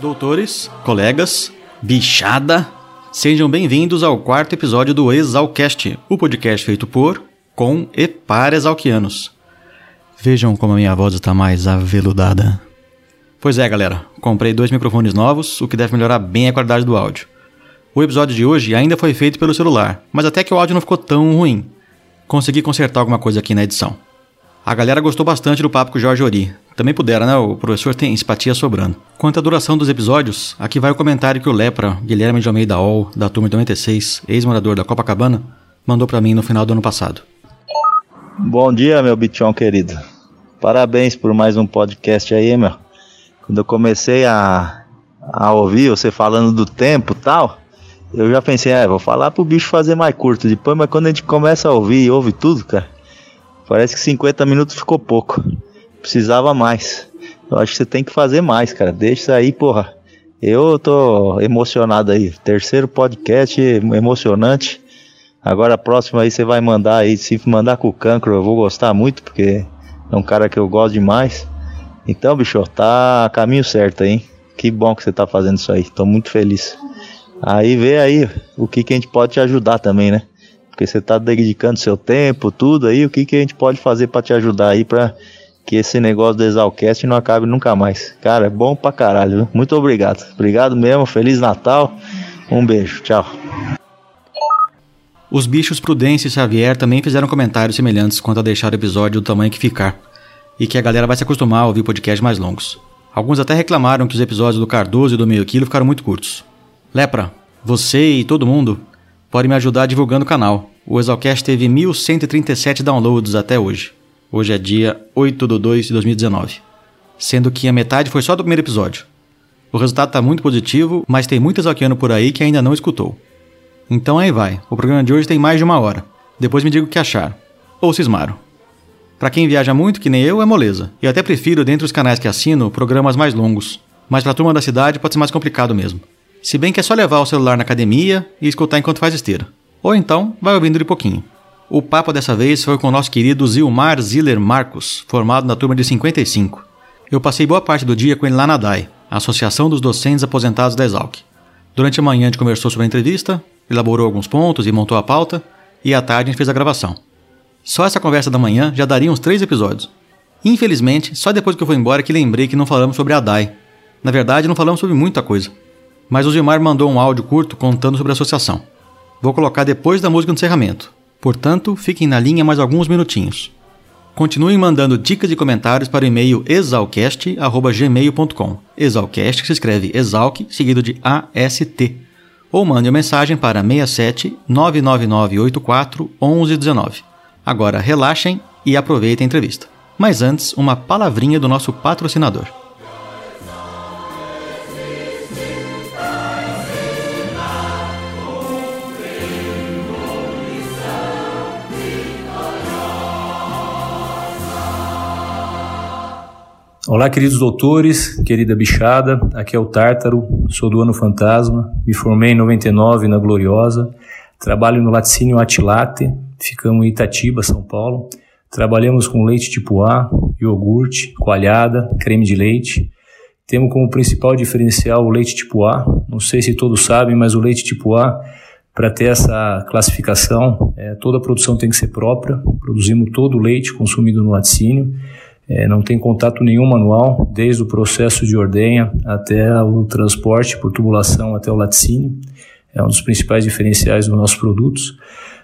Doutores, colegas, bichada, sejam bem-vindos ao quarto episódio do Exalcast, o podcast feito por, com e para exalquianos. Vejam como a minha voz está mais aveludada. Pois é, galera, comprei dois microfones novos, o que deve melhorar bem a qualidade do áudio. O episódio de hoje ainda foi feito pelo celular, mas até que o áudio não ficou tão ruim. Consegui consertar alguma coisa aqui na edição. A galera gostou bastante do papo com o Jorge Ori. Também pudera, né? O professor tem simpatia sobrando. Quanto à duração dos episódios, aqui vai o comentário que o Lepra, Guilherme de Almeida Ol, da turma de 96, ex-morador da Copacabana, mandou para mim no final do ano passado. Bom dia, meu bichão querido. Parabéns por mais um podcast aí, meu. Quando eu comecei a, a ouvir você falando do tempo tal, eu já pensei, é, vou falar pro bicho fazer mais curto depois, mas quando a gente começa a ouvir e ouve tudo, cara, Parece que 50 minutos ficou pouco. Precisava mais. Eu acho que você tem que fazer mais, cara. Deixa aí, porra. Eu tô emocionado aí. Terceiro podcast emocionante. Agora a próxima aí você vai mandar aí. Se mandar com o cancro, eu vou gostar muito, porque é um cara que eu gosto demais. Então, bicho, tá caminho certo aí, hein? Que bom que você tá fazendo isso aí. Tô muito feliz. Aí vê aí o que, que a gente pode te ajudar também, né? Porque você está dedicando seu tempo, tudo aí, o que, que a gente pode fazer para te ajudar aí para que esse negócio do Exalcast não acabe nunca mais. Cara, é bom pra caralho, viu? Muito obrigado. Obrigado mesmo, Feliz Natal. Um beijo, tchau. Os bichos Prudência e Xavier também fizeram comentários semelhantes quanto a deixar o episódio do tamanho que ficar, e que a galera vai se acostumar a ouvir podcasts mais longos. Alguns até reclamaram que os episódios do Cardoso e do Meio Quilo ficaram muito curtos. Lepra, você e todo mundo pode me ajudar divulgando o canal. O Exalcast teve 1.137 downloads até hoje. Hoje é dia 8 de 2 de 2019. Sendo que a metade foi só do primeiro episódio. O resultado está muito positivo, mas tem muito exalquiano por aí que ainda não escutou. Então aí vai, o programa de hoje tem mais de uma hora. Depois me diga o que acharam. Ou cismaram. Para quem viaja muito, que nem eu, é moleza. Eu até prefiro, dentre os canais que assino, programas mais longos. Mas pra turma da cidade pode ser mais complicado mesmo. Se bem que é só levar o celular na academia e escutar enquanto faz esteira. Ou então, vai ouvindo de pouquinho. O papo dessa vez foi com o nosso querido Zilmar Ziller Marcos, formado na turma de 55. Eu passei boa parte do dia com ele lá na DAI, Associação dos Docentes Aposentados da Exalc. Durante a manhã a gente conversou sobre a entrevista, elaborou alguns pontos e montou a pauta, e à tarde a gente fez a gravação. Só essa conversa da manhã já daria uns três episódios. Infelizmente, só depois que eu fui embora que lembrei que não falamos sobre a DAI. Na verdade, não falamos sobre muita coisa mas o Gilmar mandou um áudio curto contando sobre a associação. Vou colocar depois da música no encerramento. Portanto, fiquem na linha mais alguns minutinhos. Continuem mandando dicas e comentários para o e-mail exalcast.gmail.com. Exalcast se escreve exalc, seguido de AST. Ou mande uma mensagem para 67 99984 1119. Agora relaxem e aproveitem a entrevista. Mas antes, uma palavrinha do nosso patrocinador. Olá, queridos doutores, querida bichada, aqui é o Tártaro, sou do Ano Fantasma, me formei em 99 na Gloriosa, trabalho no laticínio Atilate, ficamos em Itatiba, São Paulo. Trabalhamos com leite tipo A, iogurte, coalhada, creme de leite. Temos como principal diferencial o leite tipo A. Não sei se todos sabem, mas o leite tipo A, para ter essa classificação, é, toda a produção tem que ser própria. Produzimos todo o leite consumido no laticínio é, não tem contato nenhum manual, desde o processo de ordenha até o transporte por tubulação até o laticínio. É um dos principais diferenciais dos nossos produtos.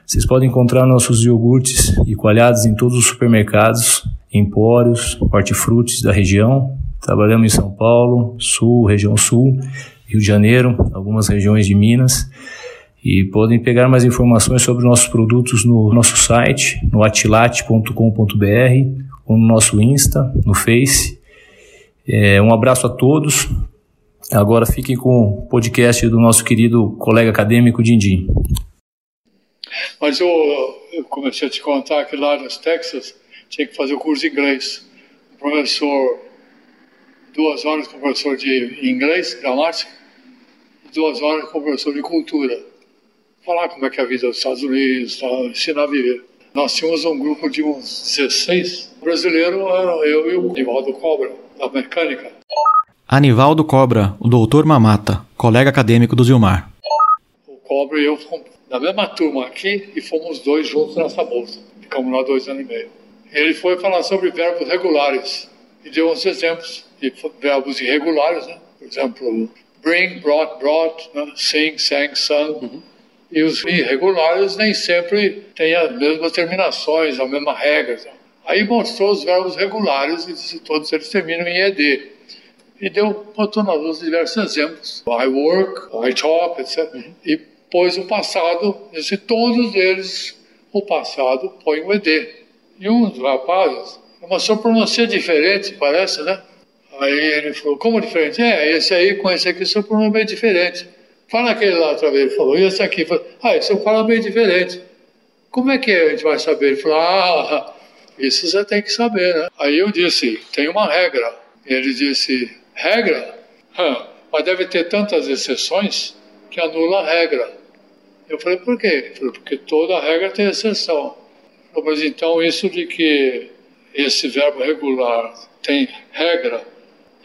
Vocês podem encontrar nossos iogurtes e coalhados em todos os supermercados, empórios, hortifrutis da região. Trabalhamos em São Paulo, Sul, região Sul, Rio de Janeiro, algumas regiões de Minas. E podem pegar mais informações sobre nossos produtos no nosso site, no atilate.com.br no nosso Insta, no Face. É, um abraço a todos. Agora fiquem com o podcast do nosso querido colega acadêmico Dindim. Mas eu, eu, comecei a te contar que lá nas Texas tinha que fazer o curso de inglês. O professor, duas horas com o professor de inglês, gramática, e duas horas com o professor de cultura. Falar como é que é a vida dos Estados Unidos, tá, ensinar a viver. Nós tínhamos um grupo de uns 16 brasileiros, era eu e o Nivaldo Cobra, da mecânica. Anivaldo Cobra, o doutor Mamata, colega acadêmico do Zilmar. O Cobra e eu fomos na mesma turma aqui e fomos dois juntos nessa bolsa. Ficamos lá dois anos e meio. Ele foi falar sobre verbos regulares e deu uns exemplos de verbos irregulares, né? Por exemplo, bring, brought, brought, né? sing, sang, sung. Uhum. E os irregulares nem sempre têm as mesmas terminações, a mesma regra. Né? Aí mostrou os verbos regulares e disse, todos eles terminam em ED. E deu, botou na luz diversos exemplos. I work, I talk, etc. Uhum. E pôs o passado, disse, todos eles, o passado põe o ED. E um dos rapazes, uma só pronuncia diferente, parece, né? Aí ele falou, como diferente? É, esse aí com esse aqui seu pronome é diferente. Fala aquele lá outra vez, ele falou, e esse aqui? Falou, ah, esse eu falo bem diferente. Como é que a gente vai saber? Ele falou, ah, isso você tem que saber, né? Aí eu disse, tem uma regra. Ele disse, regra? Hum, mas deve ter tantas exceções que anula a regra. Eu falei, por quê? Ele falou, porque toda regra tem exceção. Falei, mas então isso de que esse verbo regular tem regra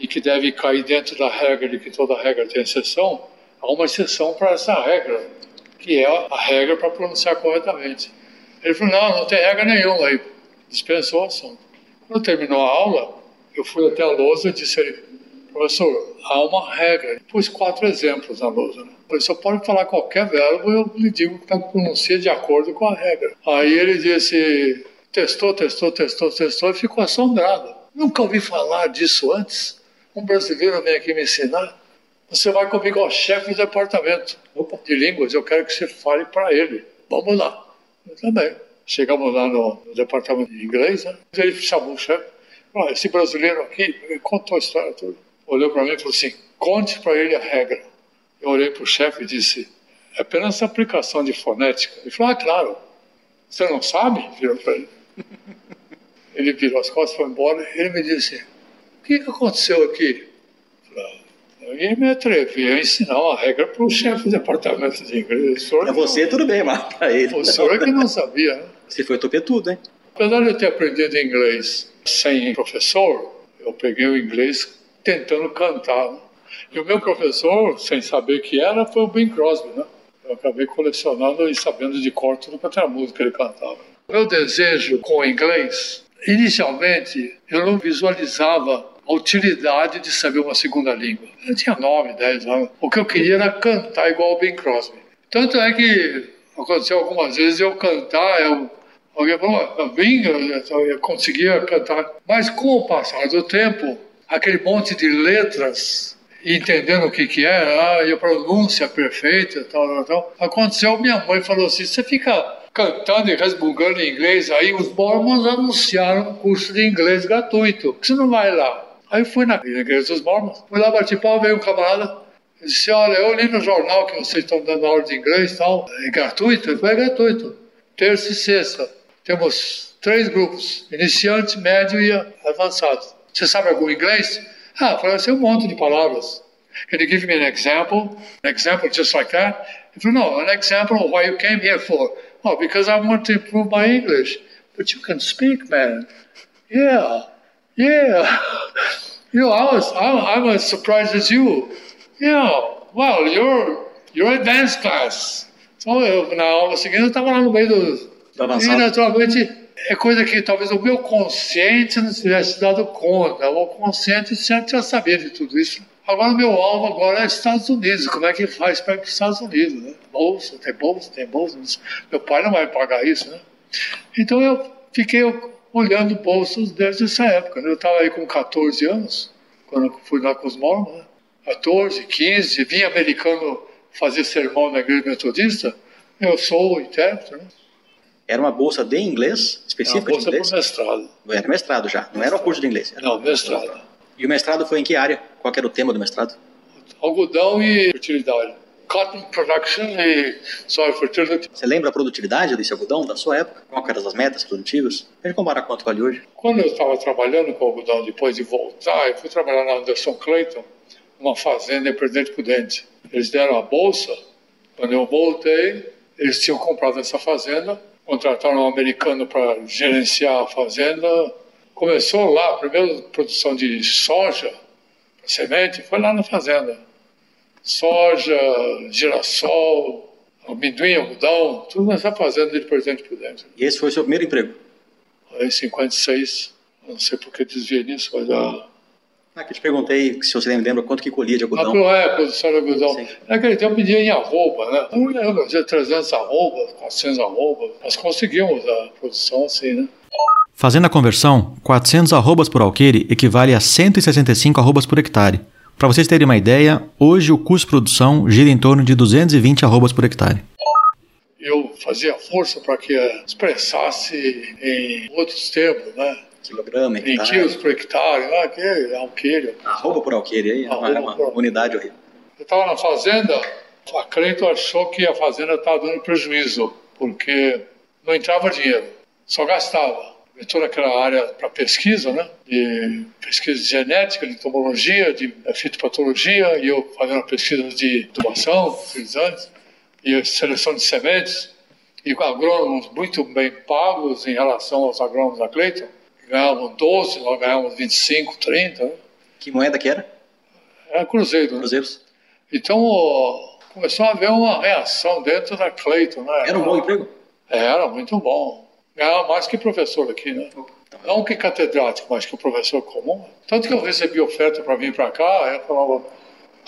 e que deve cair dentro da regra de que toda regra tem exceção, há uma exceção para essa regra, que é a regra para pronunciar corretamente. Ele falou, não, não tem regra nenhuma aí dispensou o assunto. Quando terminou a aula, eu fui até a lousa e disse a ele, professor, há uma regra. Pus quatro exemplos na lousa. Né? Ele só pode falar qualquer verbo, eu lhe digo que está pronuncia de acordo com a regra. Aí ele disse, testou, testou, testou, testou e ficou assombrado. Nunca ouvi falar disso antes. Um brasileiro vem aqui me ensinar. Você vai comigo ao chefe do departamento de línguas, eu quero que você fale para ele. Vamos lá. Eu também. Chegamos lá no, no departamento de inglês, né? ele chamou o chefe. Ah, esse brasileiro aqui contou a história toda. Olhou para mim e falou assim: conte para ele a regra. Eu olhei para o chefe e disse: é apenas aplicação de fonética. Ele falou: ah, claro. Você não sabe? Virou para ele. Ele virou as costas foi embora. Ele me disse: o que aconteceu aqui? Eu ia me atrever a ensinar uma regra para o chefe do departamento de inglês. Para você, tudo bem, mas para ele. O senhor é que não sabia, né? Você foi toper tudo, hein? Apesar de eu ter aprendido inglês sem professor, eu peguei o inglês tentando cantar. Né? E o meu professor, sem saber que era, foi o Bing Crosby, né? Eu acabei colecionando e sabendo de cor tudo quanto era música que ele cantava. Meu desejo com o inglês, inicialmente, eu não visualizava a utilidade de saber uma segunda língua. Eu tinha 9, 10 anos. O que eu queria era cantar igual o Bing Crosby. Tanto é que aconteceu algumas vezes eu cantar, eu, alguém falou, Bing, eu, eu conseguia cantar. Mas com o passar do tempo, aquele monte de letras entendendo o que que era, ah, e a pronúncia perfeita, tal, tal, tal. Aconteceu, minha mãe falou assim, você fica cantando e resmungando em inglês, aí os mormons anunciaram um curso de inglês gratuito, que você não vai lá. Aí fui na igreja dos mormons, fui lá bati pau, veio um camarada, disse, olha, eu li no jornal que vocês estão dando aula de inglês e tal, é gratuito? Ele falou, é gratuito, terça e sexta. Temos três grupos, iniciante, médio e avançado. Você sabe algum inglês? Ah, falei assim, um monte de palavras. Can you give me an example? An example just like that? He said, no, an example of why you came here for. Oh, because I want to improve my English. But you can speak, man. Yeah, yeah. You know, I was, I'm, I'm as surprised as you. Yeah, well, you're, you're advanced class. Então, eu, na aula seguinte, eu estava lá no meio do... E, naturalmente, é coisa que talvez o meu consciente não tivesse dado conta. O consciente sempre já sabia de tudo isso. Agora, o meu alvo agora é Estados Unidos. Como é que faz para ir para os Estados Unidos? Né? Bolsa, tem bolsa, tem bolsa. Meu pai não vai pagar isso, né? Então, eu fiquei olhando bolsas desde essa época. Né? Eu estava aí com 14 anos, quando fui lá com os mormons. Né? 14, 15, vim americano fazer sermão na igreja metodista. Eu sou o intérprete, né? Era uma bolsa de inglês, específica de inglês? Era mestrado. Era mestrado já, não era um curso de inglês. Não, mestrado. E o mestrado foi em que área? Qual era o tema do mestrado? Algodão e fertilidade. Cotton Production e Soil Fertility. Você lembra a produtividade desse algodão da sua época? Qual eram as metas produtivas? A gente compara quanto vale hoje. Quando eu estava trabalhando com algodão, depois de voltar, eu fui trabalhar na Anderson Clayton, uma fazenda em Presidente Prudente. Eles deram a bolsa. Quando eu voltei, eles tinham comprado essa fazenda contrataram um americano para gerenciar a fazenda. Começou lá, a primeira produção de soja, semente foi lá na fazenda. Soja, girassol, amendoim, algodão, tudo nessa fazenda de presente por dentro. E esse foi o seu primeiro emprego? Em 56, não sei por que desviei nisso, mas a... Ah, que eu te perguntei se você lembra quanto que colhia de algodão. pro- é, a produção de algodão. Sim. Naquele tempo pedia em arroba, né? Não lembro, dizia 300 arrobas, 400 arrobas. Nós conseguimos a produção assim, né? Fazendo a conversão, 400 arrobas por alqueire equivale a 165 arrobas por hectare. Para vocês terem uma ideia, hoje o custo de produção gira em torno de 220 arrobas por hectare. Eu fazia força para que expressasse em outros termos, né? Quilograma, Em hectare. quilos por hectare, né? Que é alqueire. Arroba por alqueire aí, é uma, é Arroba uma por- unidade horrível. Eu estava na fazenda, a Cleiton achou que a fazenda estava dando prejuízo, porque não entrava dinheiro, só gastava. Eu toda aquela área para pesquisa, né? De pesquisa de genética, de entomologia, de eh, fitopatologia, e eu fazendo pesquisa de tubação, fertilizantes, e seleção de sementes, e com agrônomos muito bem pagos em relação aos agrônomos da Cleiton, ganhavam 12, nós ganhávamos 25, 30, né? Que moeda que era? Era cruzeiro, né? Cruzeiros. Então ó, começou a haver uma reação dentro da Cleiton, né? Era um bom emprego? Era muito bom. Ganhava mais que professor aqui, né? Não que catedrático, mas que professor comum. Tanto que eu recebi oferta para vir para cá, eu falava,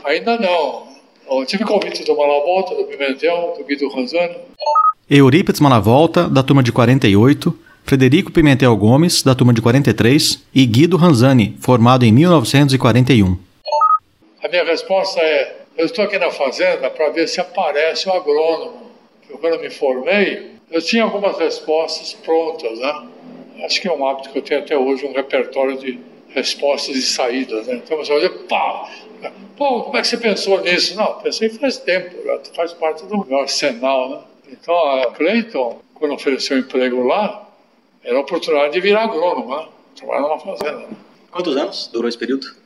ainda não. Eu tive convite do Malavolta, do Pimentel, do Guido Ranzani. Eurípides Malavolta, da turma de 48, Frederico Pimentel Gomes, da turma de 43 e Guido Ranzani, formado em 1941. A minha resposta é: eu estou aqui na fazenda para ver se aparece o agrônomo. Eu, quando me formei, eu tinha algumas respostas prontas, né? Acho que é um hábito que eu tenho até hoje, um repertório de respostas e saídas, né? Então você dizer, pá, pô, como é que você pensou nisso? Não, pensei faz tempo, já faz parte do meu arsenal, né? Então a Cleiton, quando ofereceu emprego lá, era a oportunidade de virar agrônomo, né? Trabalhar numa fazenda, né? Quantos anos durou esse período?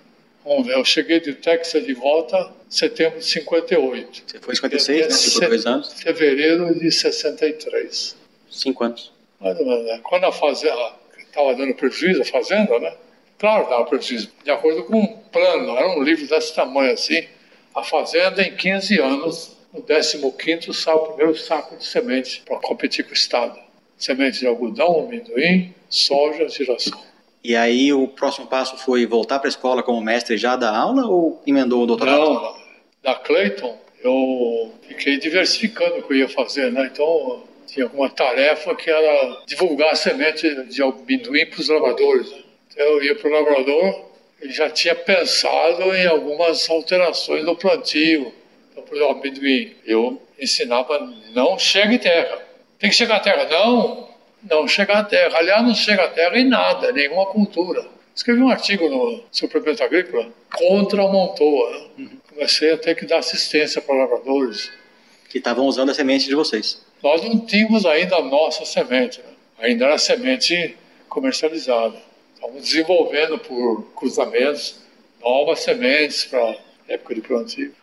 Ver, eu cheguei de Texas de volta em setembro de 58. Você foi em 56, né? Ficou dois anos. Fevereiro de 63. Cinco anos. Mais ou menos, né? Quando a fazenda estava dando prejuízo, a fazenda, né? Claro, dava prejuízo. De acordo com um plano, era um livro desse tamanho assim. A fazenda, em 15 anos, no 15 sai o primeiro saco de semente para competir com o Estado. Semente de algodão, amendoim, soja, girassol. E aí o próximo passo foi voltar para a escola como mestre já da aula ou emendou o doutorado? Não, da Clayton, eu fiquei diversificando o que eu ia fazer, né? Então, tinha alguma tarefa que era divulgar a semente de amendoim para os lavradores. Né? Então, eu ia para o lavrador e já tinha pensado em algumas alterações no plantio. Então, por exemplo, eu ensinava, não chega em terra. Tem que chegar à terra. Não, não chega à terra. Aliás, não chega à terra em nada, nenhuma cultura. Escrevi um artigo no Suplemento Agrícola contra a Montoa. Comecei a ter que dar assistência para lavradores. Que estavam usando a semente de vocês. Nós não tínhamos ainda a nossa semente, né? ainda era semente comercializada. Estávamos desenvolvendo por cruzamentos novas sementes para época de plantio.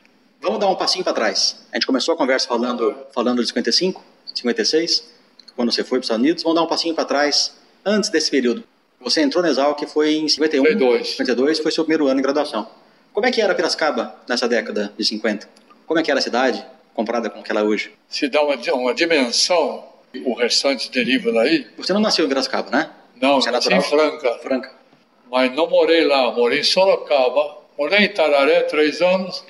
Vamos dar um passinho para trás. A gente começou a conversa falando, falando de 55, 56, quando você foi para os Estados Unidos. Vamos dar um passinho para trás, antes desse período. Você entrou na Exal, que foi em 51, 52. 52, foi seu primeiro ano em graduação. Como é que era Piracicaba nessa década de 50? Como é que era a cidade comparada com aquela hoje? Se dá uma, uma dimensão, o restante deriva daí. Você não nasceu em Piracicaba, né? Não, Você é nasci em? Franca. Franca. mas não morei lá, morei em Sorocaba. Morei em Itararé três anos,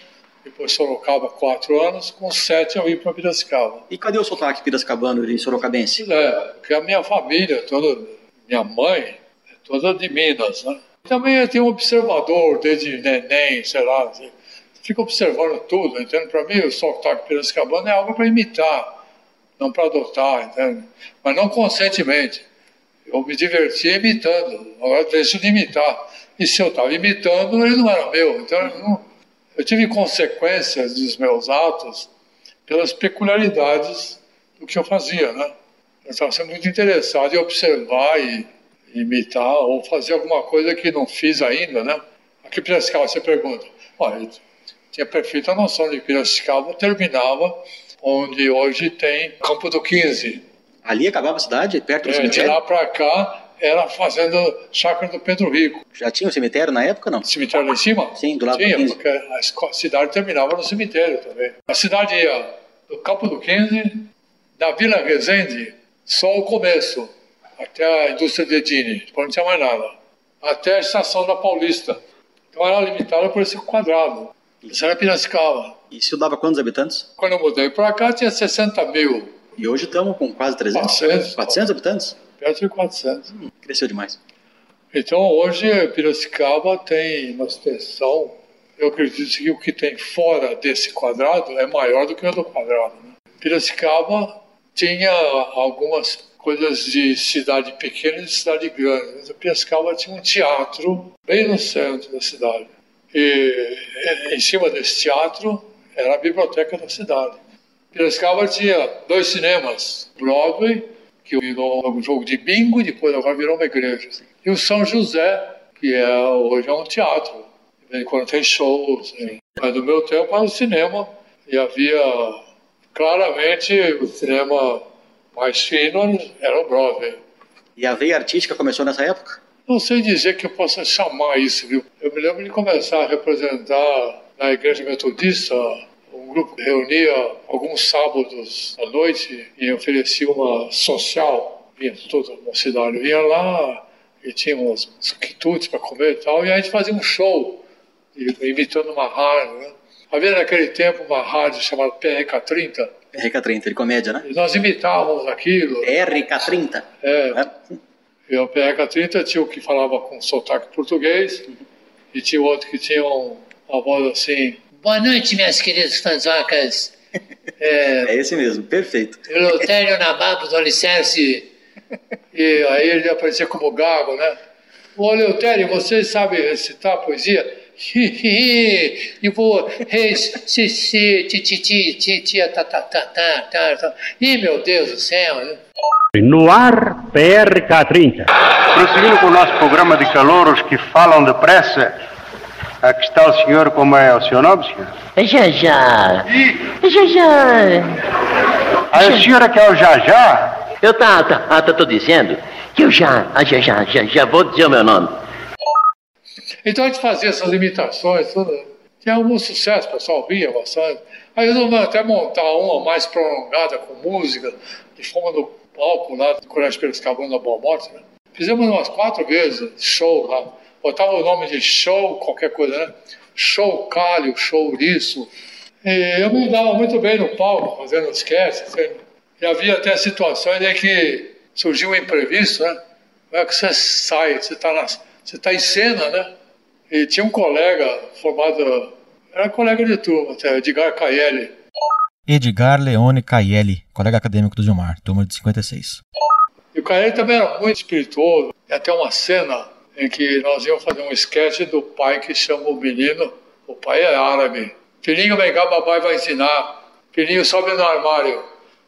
depois Sorocaba quatro anos, com sete eu vim para Piracicaba. E cadê o sotaque piracicabano de sorocabense? É, porque a minha família, toda, minha mãe, é toda de Minas, né? Também eu tenho um observador desde neném, sei lá, assim, fica observando tudo, entende? Para mim o sotaque piracicabano é algo para imitar, não para adotar, entende? Mas não conscientemente. Eu me divertia imitando, agora deixo de imitar. E se eu estava imitando, ele não era meu. Então eu, não- eu tive consequências dos meus atos pelas peculiaridades do que eu fazia, né? Eu estava sendo muito interessado em observar e imitar ou fazer alguma coisa que não fiz ainda, né? Aqui em Piracicaba, você pergunta. Olha, eu tinha perfeita noção de Piracicaba terminava onde hoje tem Campo do 15. Ali acabava a cidade, perto do É, de cemitério? lá para cá era a fazenda chácara do Pedro Rico. Já tinha o cemitério na época, não? Cemitério lá em cima? Sim, do lado Tinha, do 15. porque a cidade terminava no cemitério também. A cidade ia do Campo do 15, da Vila Resende, só o começo, até a indústria de Edine, depois não tinha mais nada, até a estação da Paulista. Então era limitada por esse quadrado. Isso era Piracicaba. E isso dava quantos habitantes? Quando eu mudei para cá, tinha 60 mil, E hoje estamos com quase 300? 400. 400 habitantes? Perto de 400. Cresceu demais. Então, hoje, Piracicaba tem uma extensão, eu acredito que o que tem fora desse quadrado é maior do que o do quadrado. Né? Piracicaba tinha algumas coisas de cidade pequena e de cidade grande. Mas Piracicaba tinha um teatro bem no centro da cidade. E e, em cima desse teatro era a biblioteca da cidade. Piracicaba tinha dois cinemas, Broadway, que virou um jogo de bingo e depois agora virou uma igreja. E o São José, que é, hoje é um teatro. Em quando tem shows. né? Mas no meu tempo era o cinema e havia claramente o cinema mais fino era o Broadway. E a veia artística começou nessa época? Não sei dizer que eu possa chamar isso, viu? Eu me lembro de começar a representar na igreja metodista. Grupo reunia alguns sábados à noite e oferecia uma social. Vinha toda uma cidade, vinha lá e tinha uns, quitutes para comer e tal. E a gente fazia um show, imitando uma rádio. Né? Havia naquele tempo uma rádio chamada PRK30. RK30, de comédia, né? E nós imitávamos aquilo. RK30. É, né? e o PRK30 tinha o que falava com sotaque português e tinha outro que tinha um- uma voz assim. Boa noite, minhas queridas fanzocas. É, É esse mesmo, perfeito. Eleutério Nabapo, dá licença. E aí ele aparecia como gago, né? Ô, Eleutério, você sabe recitar poesia? e vou Ih, meu Deus do céu, né? No ar, PRK30. Prosseguindo com o nosso programa de calouros que falam depressa, aqui está o senhor, como é o seu nome, senhor? Já já. Já já. Ah, a senhora que é o Jajá? Eu tá, tá, ah, tá, tô dizendo que eu já, ah, já, já, já, já vou dizer o meu nome. Então a gente fazia essas imitações, tudo. Tinha algum sucesso, o pessoal via bastante. Aí resolvemos até montar uma mais prolongada com música, e fomos no palco lá do Colégio Piracicabana da Boa Morte, né? Fizemos umas quatro vezes show lá. Botava o nome de show, qualquer coisa, né? Show Calho, show isso. E eu me dava muito bem no palco, fazendo sketches. assim. E havia até situações em que surgiu um imprevisto, né? Como é que você sai? Você está você tá em cena, né? E tinha um colega formado, era colega de turma, até, Edgar Caielli. Edgar Leone Caielli, colega acadêmico do Gilmar, turma de 56. E o Caielli também era muito espirituoso. Até uma cena em que nós íamos fazer um esquete do pai que chama o menino, o pai é árabe. Filhinho, vem cá, papai vai ensinar. Filhinho, sobe no armário.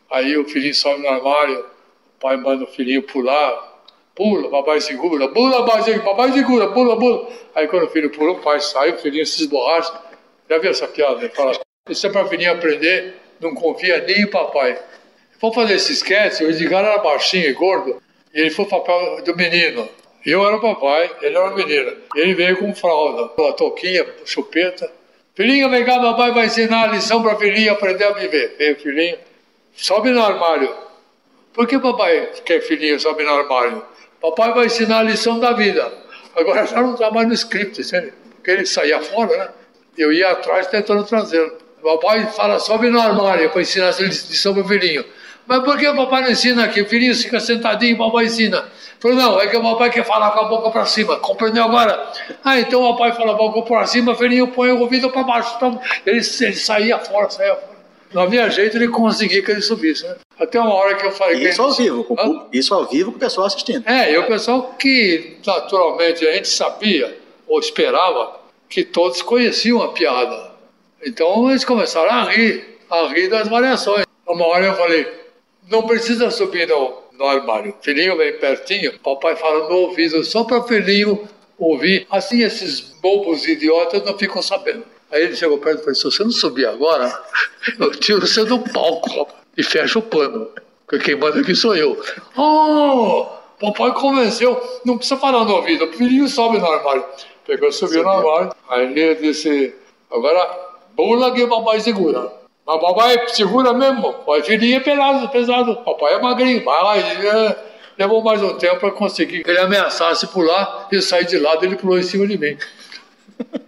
Aí o filhinho sobe no armário, o pai manda o filhinho pular. Pula, papai segura, pula, papai, segura, pula, pula. Aí quando o filho pula, o pai sai, o filhinho se esborracha. Já viu essa piada? Ele fala, isso é para o filhinho aprender, não confia nem em papai. Vamos fazer esse sketch, o Edgar era baixinho e gordo, e ele foi o papel do menino. Eu era o papai, ele era o menino. Ele veio com fralda, com a touquinha, chupeta. Filhinho, vem cá, papai vai ensinar a lição para filhinho aprender a viver. O filhinho, sobe no armário. Por que papai quer filhinho sobe no armário? Papai vai ensinar a lição da vida. Agora já não está mais no script, entende? Porque ele saía fora, né? Eu ia atrás tentando trazê-lo. Papai fala, sobe no armário para ensinar essa lição para o filhinho. Mas por que o papai não ensina aqui? O filhinho fica sentadinho e o papai ensina. Falou, não, é que o papai quer falar com a boca para cima. Compreendeu agora? Ah, então o papai fala a boca para cima, o filhinho põe o ouvido para baixo. Então, ele, ele saía fora, saía fora. Não havia jeito de conseguir que ele subisse, né? Até uma hora que eu falei Isso ao vivo, com público- isso ao vivo com o pessoal assistindo. é, e o pessoal que naturalmente a gente sabia ou esperava que todos conheciam a piada. Então eles começaram a rir, a rir das variações. Uma hora eu falei, não precisa subir no, no armário. Filhinho vem pertinho, papai fala no ouvido, só para o filhinho ouvir. Assim esses bobos idiotas não ficam sabendo. Aí ele chegou perto e falou, se você não subir agora, eu tiro você do palco e fecho o pano. Porque quem manda aqui sou eu. Oh! Papai convenceu, não precisa falar no ouvido, o filhinho sobe no armário. Pegou, subiu no armário. Aí ele disse, agora bula que o papai segura. Mas papai segura mesmo. O filhinho é pesado, pesado. Papai é magrinho, mas é, levou mais um tempo para conseguir. Ele ameaçasse pular e sair de lado, ele pulou em cima de mim.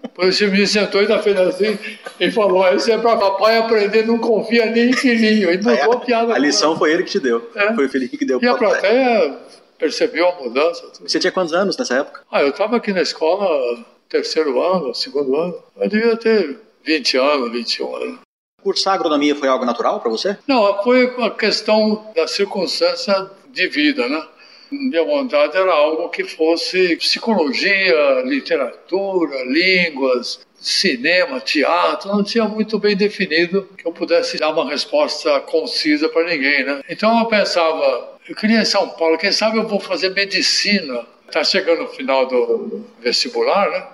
Depois o me sentou e fez assim e falou: Isso é para papai aprender, não confia nem em filhinho. E mudou a piada. A lição foi ele que te deu. É. Foi o filhinho que deu E a plateia percebeu a mudança. Tudo. Você tinha quantos anos nessa época? Ah, eu estava aqui na escola, terceiro ano, segundo ano. Eu devia ter 20 anos, 21 anos. Cursar agronomia foi algo natural para você? Não, foi uma questão da circunstância de vida, né? Minha vontade era algo que fosse psicologia, literatura, línguas, cinema, teatro, não tinha muito bem definido que eu pudesse dar uma resposta concisa para ninguém, né? Então eu pensava, eu queria em São Paulo, quem sabe eu vou fazer medicina. Está chegando o final do vestibular, né?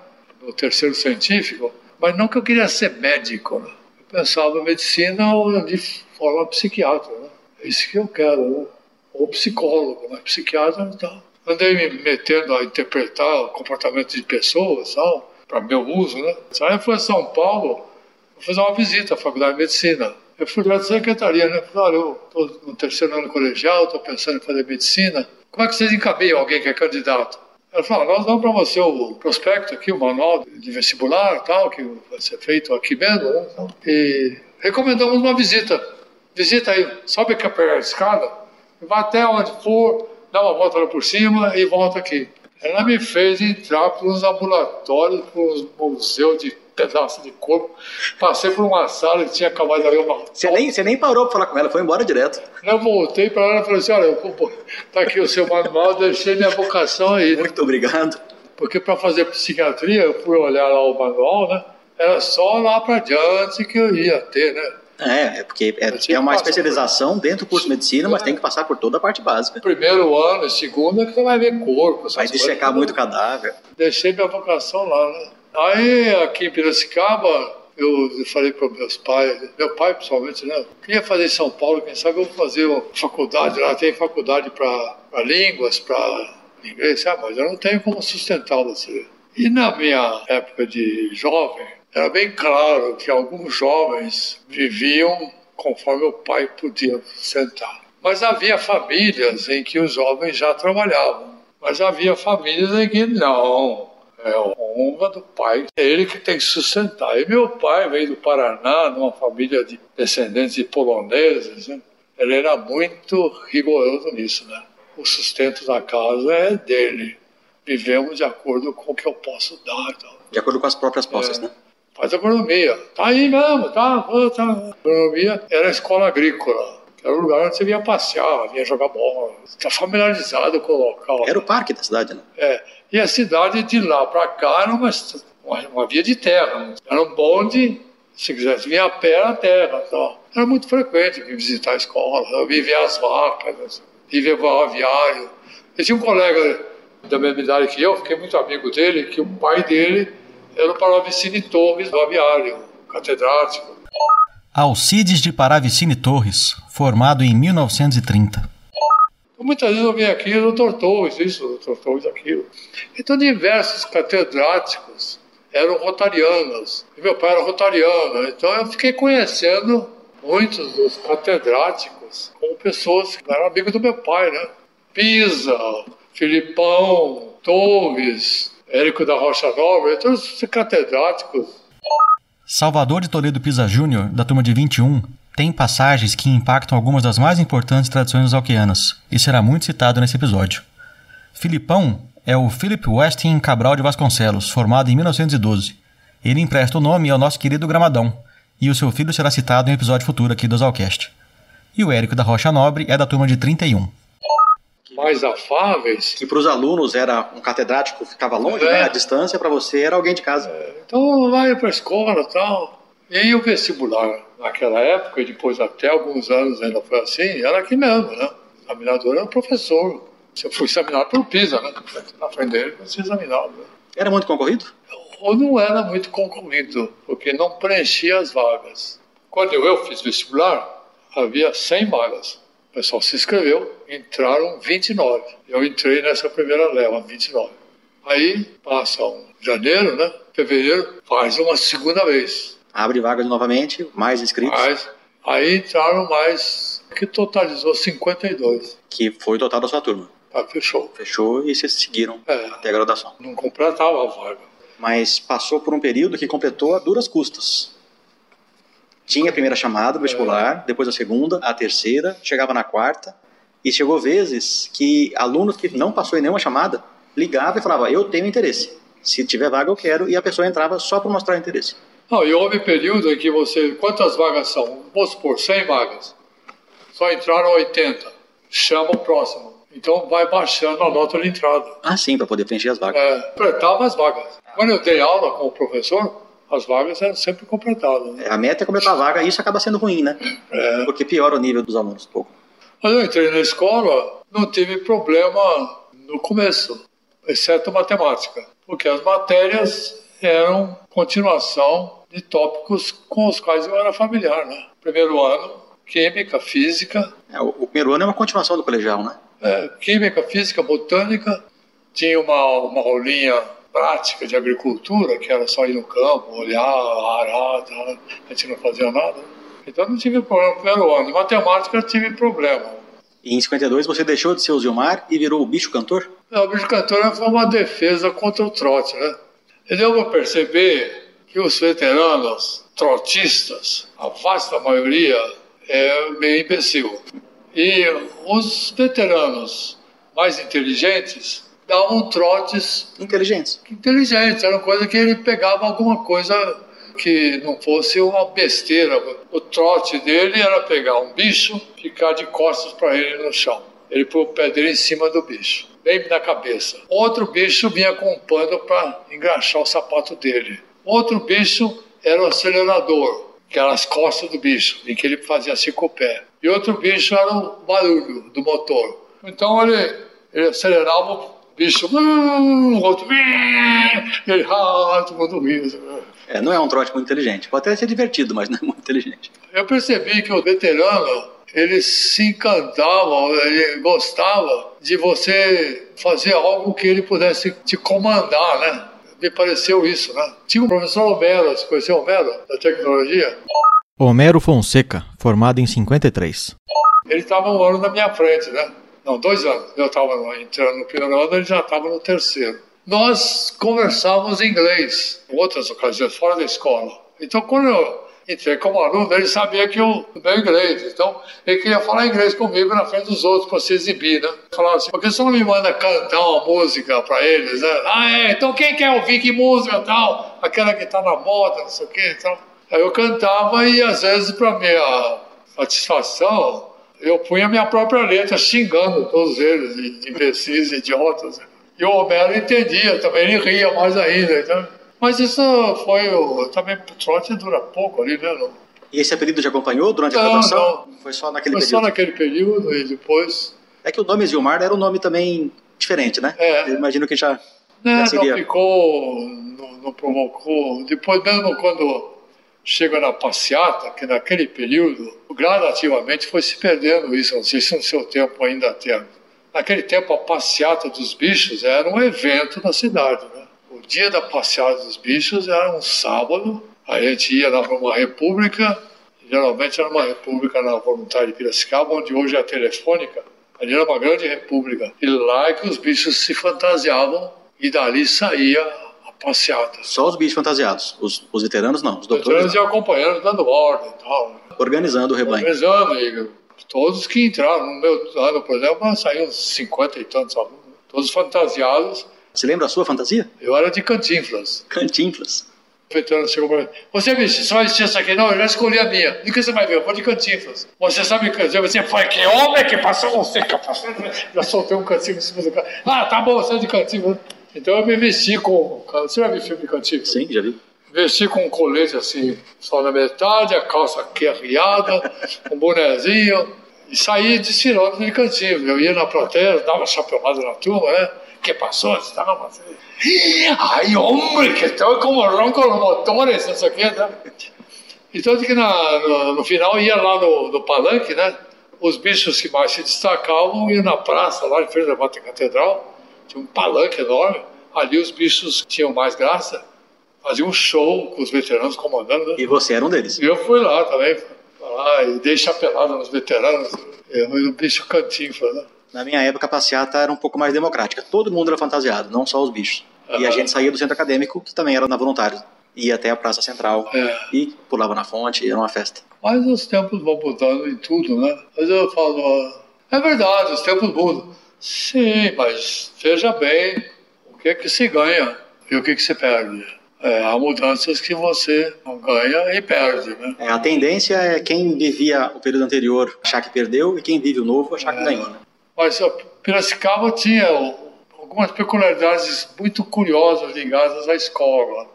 Do terceiro científico, mas não que eu queria ser médico, né? Pensava medicina de forma psiquiatra, né? É isso que eu quero, né? Ou psicólogo, mas psiquiatra não tá. Andei me metendo a interpretar o comportamento de pessoas, tal para meu uso, né? Aí eu fui a São Paulo, fazer uma visita à Faculdade de Medicina. Eu fui lá da secretaria, né? Falei, olha, eu estou no terceiro ano colegial, estou pensando em fazer medicina. Como é que vocês encabeiam alguém que é candidato? Ela falou, nós damos para você o prospecto aqui, o manual de vestibular tal, que vai ser feito aqui mesmo, né? E recomendamos uma visita. Visita aí, sobe aqui a escada, vai até onde for, dá uma volta lá por cima e volta aqui. Ela me fez entrar para uns ambulatórios, para uns museus de pedaço de corpo. Passei por uma sala que tinha acabado de uma. Você nem, você nem parou para falar com ela, foi embora direto. Eu voltei para ela e falei assim: olha, tá aqui o seu manual, deixei minha vocação aí. Né? Muito obrigado. Porque para fazer psiquiatria, eu fui olhar lá o manual, né? Era só lá para diante que eu ia ter, né? É, é porque é, é uma especialização por... dentro do curso de medicina, mas tem que passar por toda a parte básica. Primeiro ano, segundo é que você vai ver corpo. Vai dissecar muito cadáver. Deixei minha vocação lá, né? Aí aqui em Piracicaba, eu falei para meus pais, meu pai principalmente, né? Queria fazer em São Paulo, quem sabe eu vou fazer uma faculdade, lá tem faculdade para línguas, para inglês, ah, mas eu não tenho como sustentar você. E na minha época de jovem, era bem claro que alguns jovens viviam conforme o pai podia sentar. Mas havia famílias em que os jovens já trabalhavam. Mas havia famílias em que não. É a honra do pai, é ele que tem que sustentar. E meu pai veio do Paraná, numa família de descendentes de poloneses. Né? Ele era muito rigoroso nisso, né? O sustento da casa é dele. Vivemos de acordo com o que eu posso dar. Então. De acordo com as próprias posses, é. né? faz agronomia. Tá aí mesmo, tá, tá. Agronomia era a escola agrícola. Era o lugar onde você vinha passear, vinha jogar bola. Está familiarizado com o local. Era o parque da cidade, né? É. E a cidade de lá para cá era uma, uma, via de terra. Era um bonde, se quisesse vir a pé, era terra. Era muito frequente visitar a escola, vir ver as vacas, vir ver o aviário. Eu tinha um colega da mesma idade que eu, fiquei muito amigo dele, que o pai dele era o Paravicini Torres do aviário, catedrático. Alcides de Paravicini Torres, formado em 1930. Muitas vezes eu venho aqui, doutor Torres, isso, doutor Torres, aquilo. Então, diversos catedráticos eram rotarianos. E meu pai era rotariano, então eu fiquei conhecendo muitos dos catedráticos como pessoas que eram amigos do meu pai, né? Pisa, Filipão, Torres, Érico da Rocha Nova, todos os catedráticos. Salvador de Toledo Pisa Júnior, da turma de 21, tem passagens que impactam algumas das mais importantes tradições alqueanas, e será muito citado nesse episódio. Filipão é o Philip Westin Cabral de Vasconcelos, formado em 1912. Ele empresta o nome ao nosso querido Gramadão, e o seu filho será citado em um episódio futuro aqui do Zalcast. E o Érico da Rocha Nobre é da turma de 31 mais afáveis. Que para os alunos era um catedrático ficava longe, é. né? A distância para você era alguém de casa. É. Então vai para a escola e tal. E aí o vestibular, naquela época, e depois até alguns anos ainda foi assim, era aqui mesmo, né? O examinador era o professor. Você foi examinado pelo PISA, né? Na frente dele, você examinava. Né? Era muito concorrido? Ou não era muito concorrido, porque não preenchia as vagas. Quando eu fiz vestibular, havia 100 vagas. O pessoal se inscreveu, entraram 29. Eu entrei nessa primeira leva, 29. Aí passa um janeiro, né? Fevereiro, faz uma segunda vez. Abre vagas novamente, mais inscritos, Mas, aí entraram mais, que totalizou 52. que foi o total da sua turma. Tá, fechou. Fechou e vocês seguiram É, até a graduação. não completava a vaga. Mas passou por um período que completou a duras custas. Tinha a primeira chamada vestibular, depois a segunda, a terceira, chegava na quarta, e chegou vezes que alunos que não passou em nenhuma chamada ligava e falava: Eu tenho interesse. Se tiver vaga, eu quero, e a pessoa entrava só para mostrar interesse. Não, e houve período em que você. Quantas vagas são? Vamos supor, 100 vagas. Só entraram 80. Chama o próximo. Então vai baixando a nota de entrada. Ah, sim, para poder preencher as vagas. É, completava as vagas. Quando eu dei aula com o professor, as vagas eram sempre completadas. né? É, A meta é completar a vaga, e isso acaba sendo ruim, né? É. Porque piora o nível dos alunos um pouco. Mas eu entrei na escola, não tive problema no começo, exceto matemática, porque as matérias eram continuação de tópicos com os quais eu era familiar, né? Primeiro ano, química, física, É, o, o primeiro ano é uma continuação do colegial, né? é, química, física, botânica, tinha uma, uma aulinha prática de agricultura, que era só ir no campo, olhar, arar, a gente não fazia nada. Então não tive problema no primeiro ano. Em matemática eu tive problema. E em 52 você deixou de ser o Zilmar e virou o bicho cantor? O bicho cantor foi uma defesa contra o trote, né? E deu para perceber que os veteranos trotistas, a vasta maioria, é meio imbecil. E os veteranos mais inteligentes davam trotes Inteligentes. inteligentes, era uma coisa que ele pegava alguma coisa que não fosse uma besteira. O trote dele era pegar um bicho, ficar de costas para ele no chão. Ele pôr o pé dele em cima do bicho, bem na cabeça. Outro bicho vinha com um pano para engraxar o sapato dele. Outro bicho era o acelerador, que era as costas do bicho, em que ele fazia assim com o pé. E outro bicho era o barulho do motor. Então ele, ele acelerava o bicho, o outro, ele, ah, todo mundo ria. É, não é um trote muito inteligente. Pode até ser divertido, mas não é muito inteligente. Eu percebi que o veterano, ele se encantava, ele gostava de você fazer algo que ele pudesse te comandar, né? Me pareceu isso, né? Tinha um professor Homero, você conheceu o Homero, da tecnologia? Homero Fonseca, formado em 53. Ele estava um ano na minha frente, né? Não, dois anos. Eu estava entrando no primeiro ano, ele já estava no terceiro. Nós conversávamos em inglês, em outras ocasiões, fora da escola. Então, quando eu entrei como aluno, ele sabia que eu meu inglês. Então, ele queria falar inglês comigo na frente dos outros para se exibir, né? Falava assim, porque você não me manda cantar uma música para eles, né? Ah, é, então quem quer ouvir que música tal? Aquela que está na moda, não sei o quê, então... Aí eu cantava e, às vezes, para minha satisfação, eu punha minha própria letra xingando todos eles, de imbecis, idiotas. E o Homero entendia também, ele ria mais ainda. Então... Mas isso foi. o- Também o trote dura pouco ali, né? Não- E esse apelido te acompanhou durante a Não, graduação? Foi só naquele Foi período? só naquele período e depois. É que o nome Zilmar era um nome também diferente, né? É. Eu imagino que já, Né, já seria... Não ficou, não, não provocou. Depois, mesmo quando chega na passeata, que naquele período, gradativamente foi se perdendo isso. Não sei se no seu tempo ainda tem. Naquele tempo, a passeata dos bichos era um evento na cidade. Né? O dia da passeata dos bichos era um sábado. A gente ia lá para uma república, geralmente era uma república na Voluntária de Piracicaba, onde hoje é a Telefônica. Ali era uma grande república. E lá é que os bichos se fantasiavam e dali saía a passeata. Só os bichos fantasiados. Os, os veteranos não. Os Os doutores veteranos iam acompanhando, dando ordem e tal. não. organizando o rebanho. Organizando, e todos que entraram. No meu ano, por exemplo, saíram uns 50 e tantos alunos. Todos fantasiados. Você lembra a sua fantasia? Eu era de cantinflas. Cantinflas. O veterano chegou para mim. Você, bicho, vai vestir essa aqui? Não, eu já escolhi a minha. De que você vai ver? Eu vou de cantinflas. Você sabe que você foi que homem que passou você que passou. Já soltei um cantinflas em cima do cara. Ah, tá bom, você é de cantinflas. Então eu me vesti com. Você já viu filme de cantinflas? Sim, já vi. Vesti com um colete assim, só na metade, a calça aqui arriada, um bonezinho, e saí desfilando de cantinho. Eu ia na plateia, dava chapelada na turma, né? que passou? Estava assim. Ai, homem, que estou como ronco os motores, não sei o quê. Né? Então, que na, no, no final ia lá no, no palanque, né? os bichos que mais se destacavam iam na praça, lá em frente da Bata Catedral, tinha um palanque enorme, ali os bichos que tinham mais graça faziam um show com os veteranos comandando. Né? E você era um deles? E eu fui lá também, lá e dei chapelada nos veteranos, eu, o bicho cantinho, né? Na minha época, a passeata era um pouco mais democrática. Todo mundo era fantasiado, não só os bichos. Uhum. E a gente saía do centro acadêmico, que também era na voluntários. Ia até a Praça Central é. e pulava na fonte, era uma festa. Mas os tempos vão mudando em tudo, né? Mas eu falo, é verdade, os tempos mudam. Sim, mas veja bem o que é que se ganha e o que, é que se perde. É, há mudanças que você ganha e perde, né? É, a tendência é quem vivia o período anterior achar que perdeu e quem vive o novo achar é. que ganhou. Né? Mas a Piracicaba tinha algumas peculiaridades muito curiosas ligadas à escola,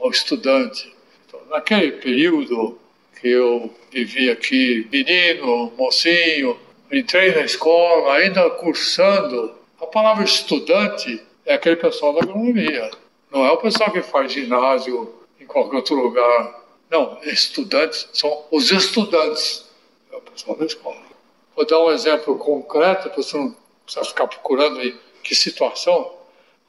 ao, estudante. Então, naquele período que eu vivi aqui, menino, mocinho, entrei na escola, ainda cursando, a palavra estudante é aquele pessoal da agronomia. Não é o pessoal que faz ginásio em qualquer outro lugar. Não, estudantes são os estudantes. É o pessoal da escola. Vou dar um exemplo concreto, para você não precisar ficar procurando aí que situação.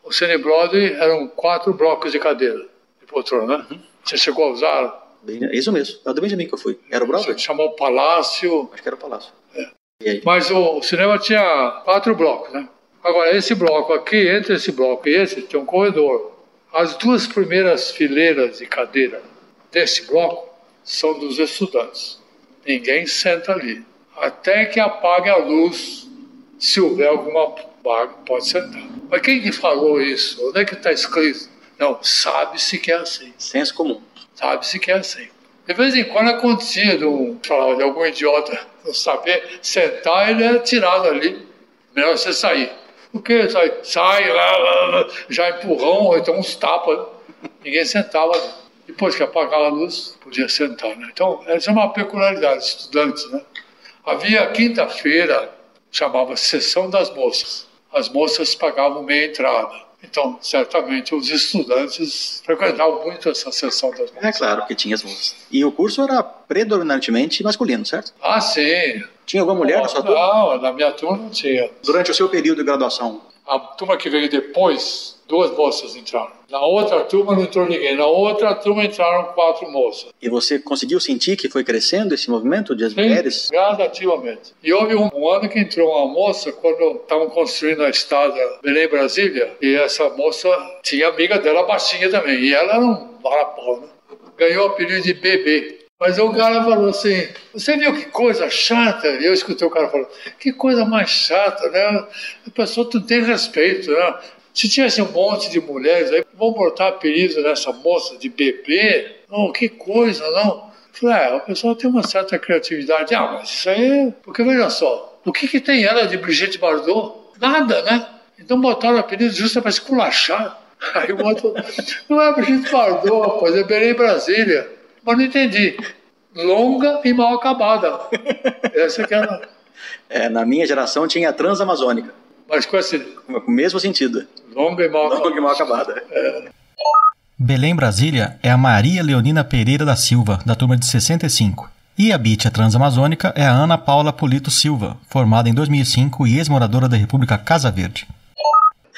O Cine Brother eram quatro blocos de cadeira de poltrona, né? Uhum. Você chegou a usar? É isso mesmo, é o do Benjamin que eu fui. Era o Brother? Chamou o Palácio. Acho que era o Palácio. É. Mas o, o, cinema tinha quatro blocos, né? Agora, esse bloco aqui, entre esse bloco e esse, tem um corredor. As duas primeiras fileiras de cadeira desse bloco são dos estudantes. Ninguém senta ali até que apague a luz, se houver alguma vaga, pode sentar. Mas quem que falou isso? Onde é que está escrito? Não, sabe-se que é assim. Senso comum. Sabe-se que é assim. De vez em quando acontecia de, um, de algum idiota não saber sentar, ele é tirado ali. Melhor você sair. O que? Sai, sai lá, lá, lá, já empurrão, ou então uns tapas. Ninguém sentava ali. Depois que apagava a luz, podia sentar. Né? Então, essa é uma peculiaridade, estudantes, né? Havia quinta-feira, chamava Sessão das Moças. As moças pagavam meia entrada. Então, certamente, os estudantes frequentavam muito essa sessão das moças. É claro que tinha as moças. E o curso era predominantemente masculino, certo? Ah, sim. Tinha alguma mulher na sua turma? Não, na minha turma não tinha. Durante o seu período de graduação? A turma que veio depois duas moças entraram. Na outra turma não entrou ninguém. Na outra turma entraram quatro moças. E você conseguiu sentir que foi crescendo esse movimento de as Sim, mulheres? gradativamente. E houve um, um, ano que entrou uma moça quando estavam construindo a estrada Belém-Brasília. E essa moça tinha amiga dela baixinha também. E ela era um varapau, né? Ganhou o apelido de bebê. Mas o cara falou assim: Você viu que coisa chata? E eu escutei o cara falando: Que coisa mais chata, né? A pessoa não tem respeito, né? Se tivesse um monte de mulheres aí, vão botar apelido nessa moça de bebê? Não, que coisa, não. falei, é, a pessoa tem uma certa criatividade. Ah, mas isso aí. Porque veja só, o que, que tem ela de Brigitte Bardot? Nada, né? Então botaram o apelido justo para esculachar. Aí o outro, não é Brigitte Bardot, pois é Belém Brasília. Mas não entendi. Longa e mal acabada. Essa que era. É, na minha geração tinha a Transamazônica. Mas com esse. Com o mesmo sentido. Longa e mal acabada. Longa e mal acabada. É. Belém Brasília é a Maria Leonina Pereira da Silva, da turma de 65. E a Bitia Transamazônica é a Ana Paula Polito Silva, formada em 2005 e ex-moradora da República Casa Verde.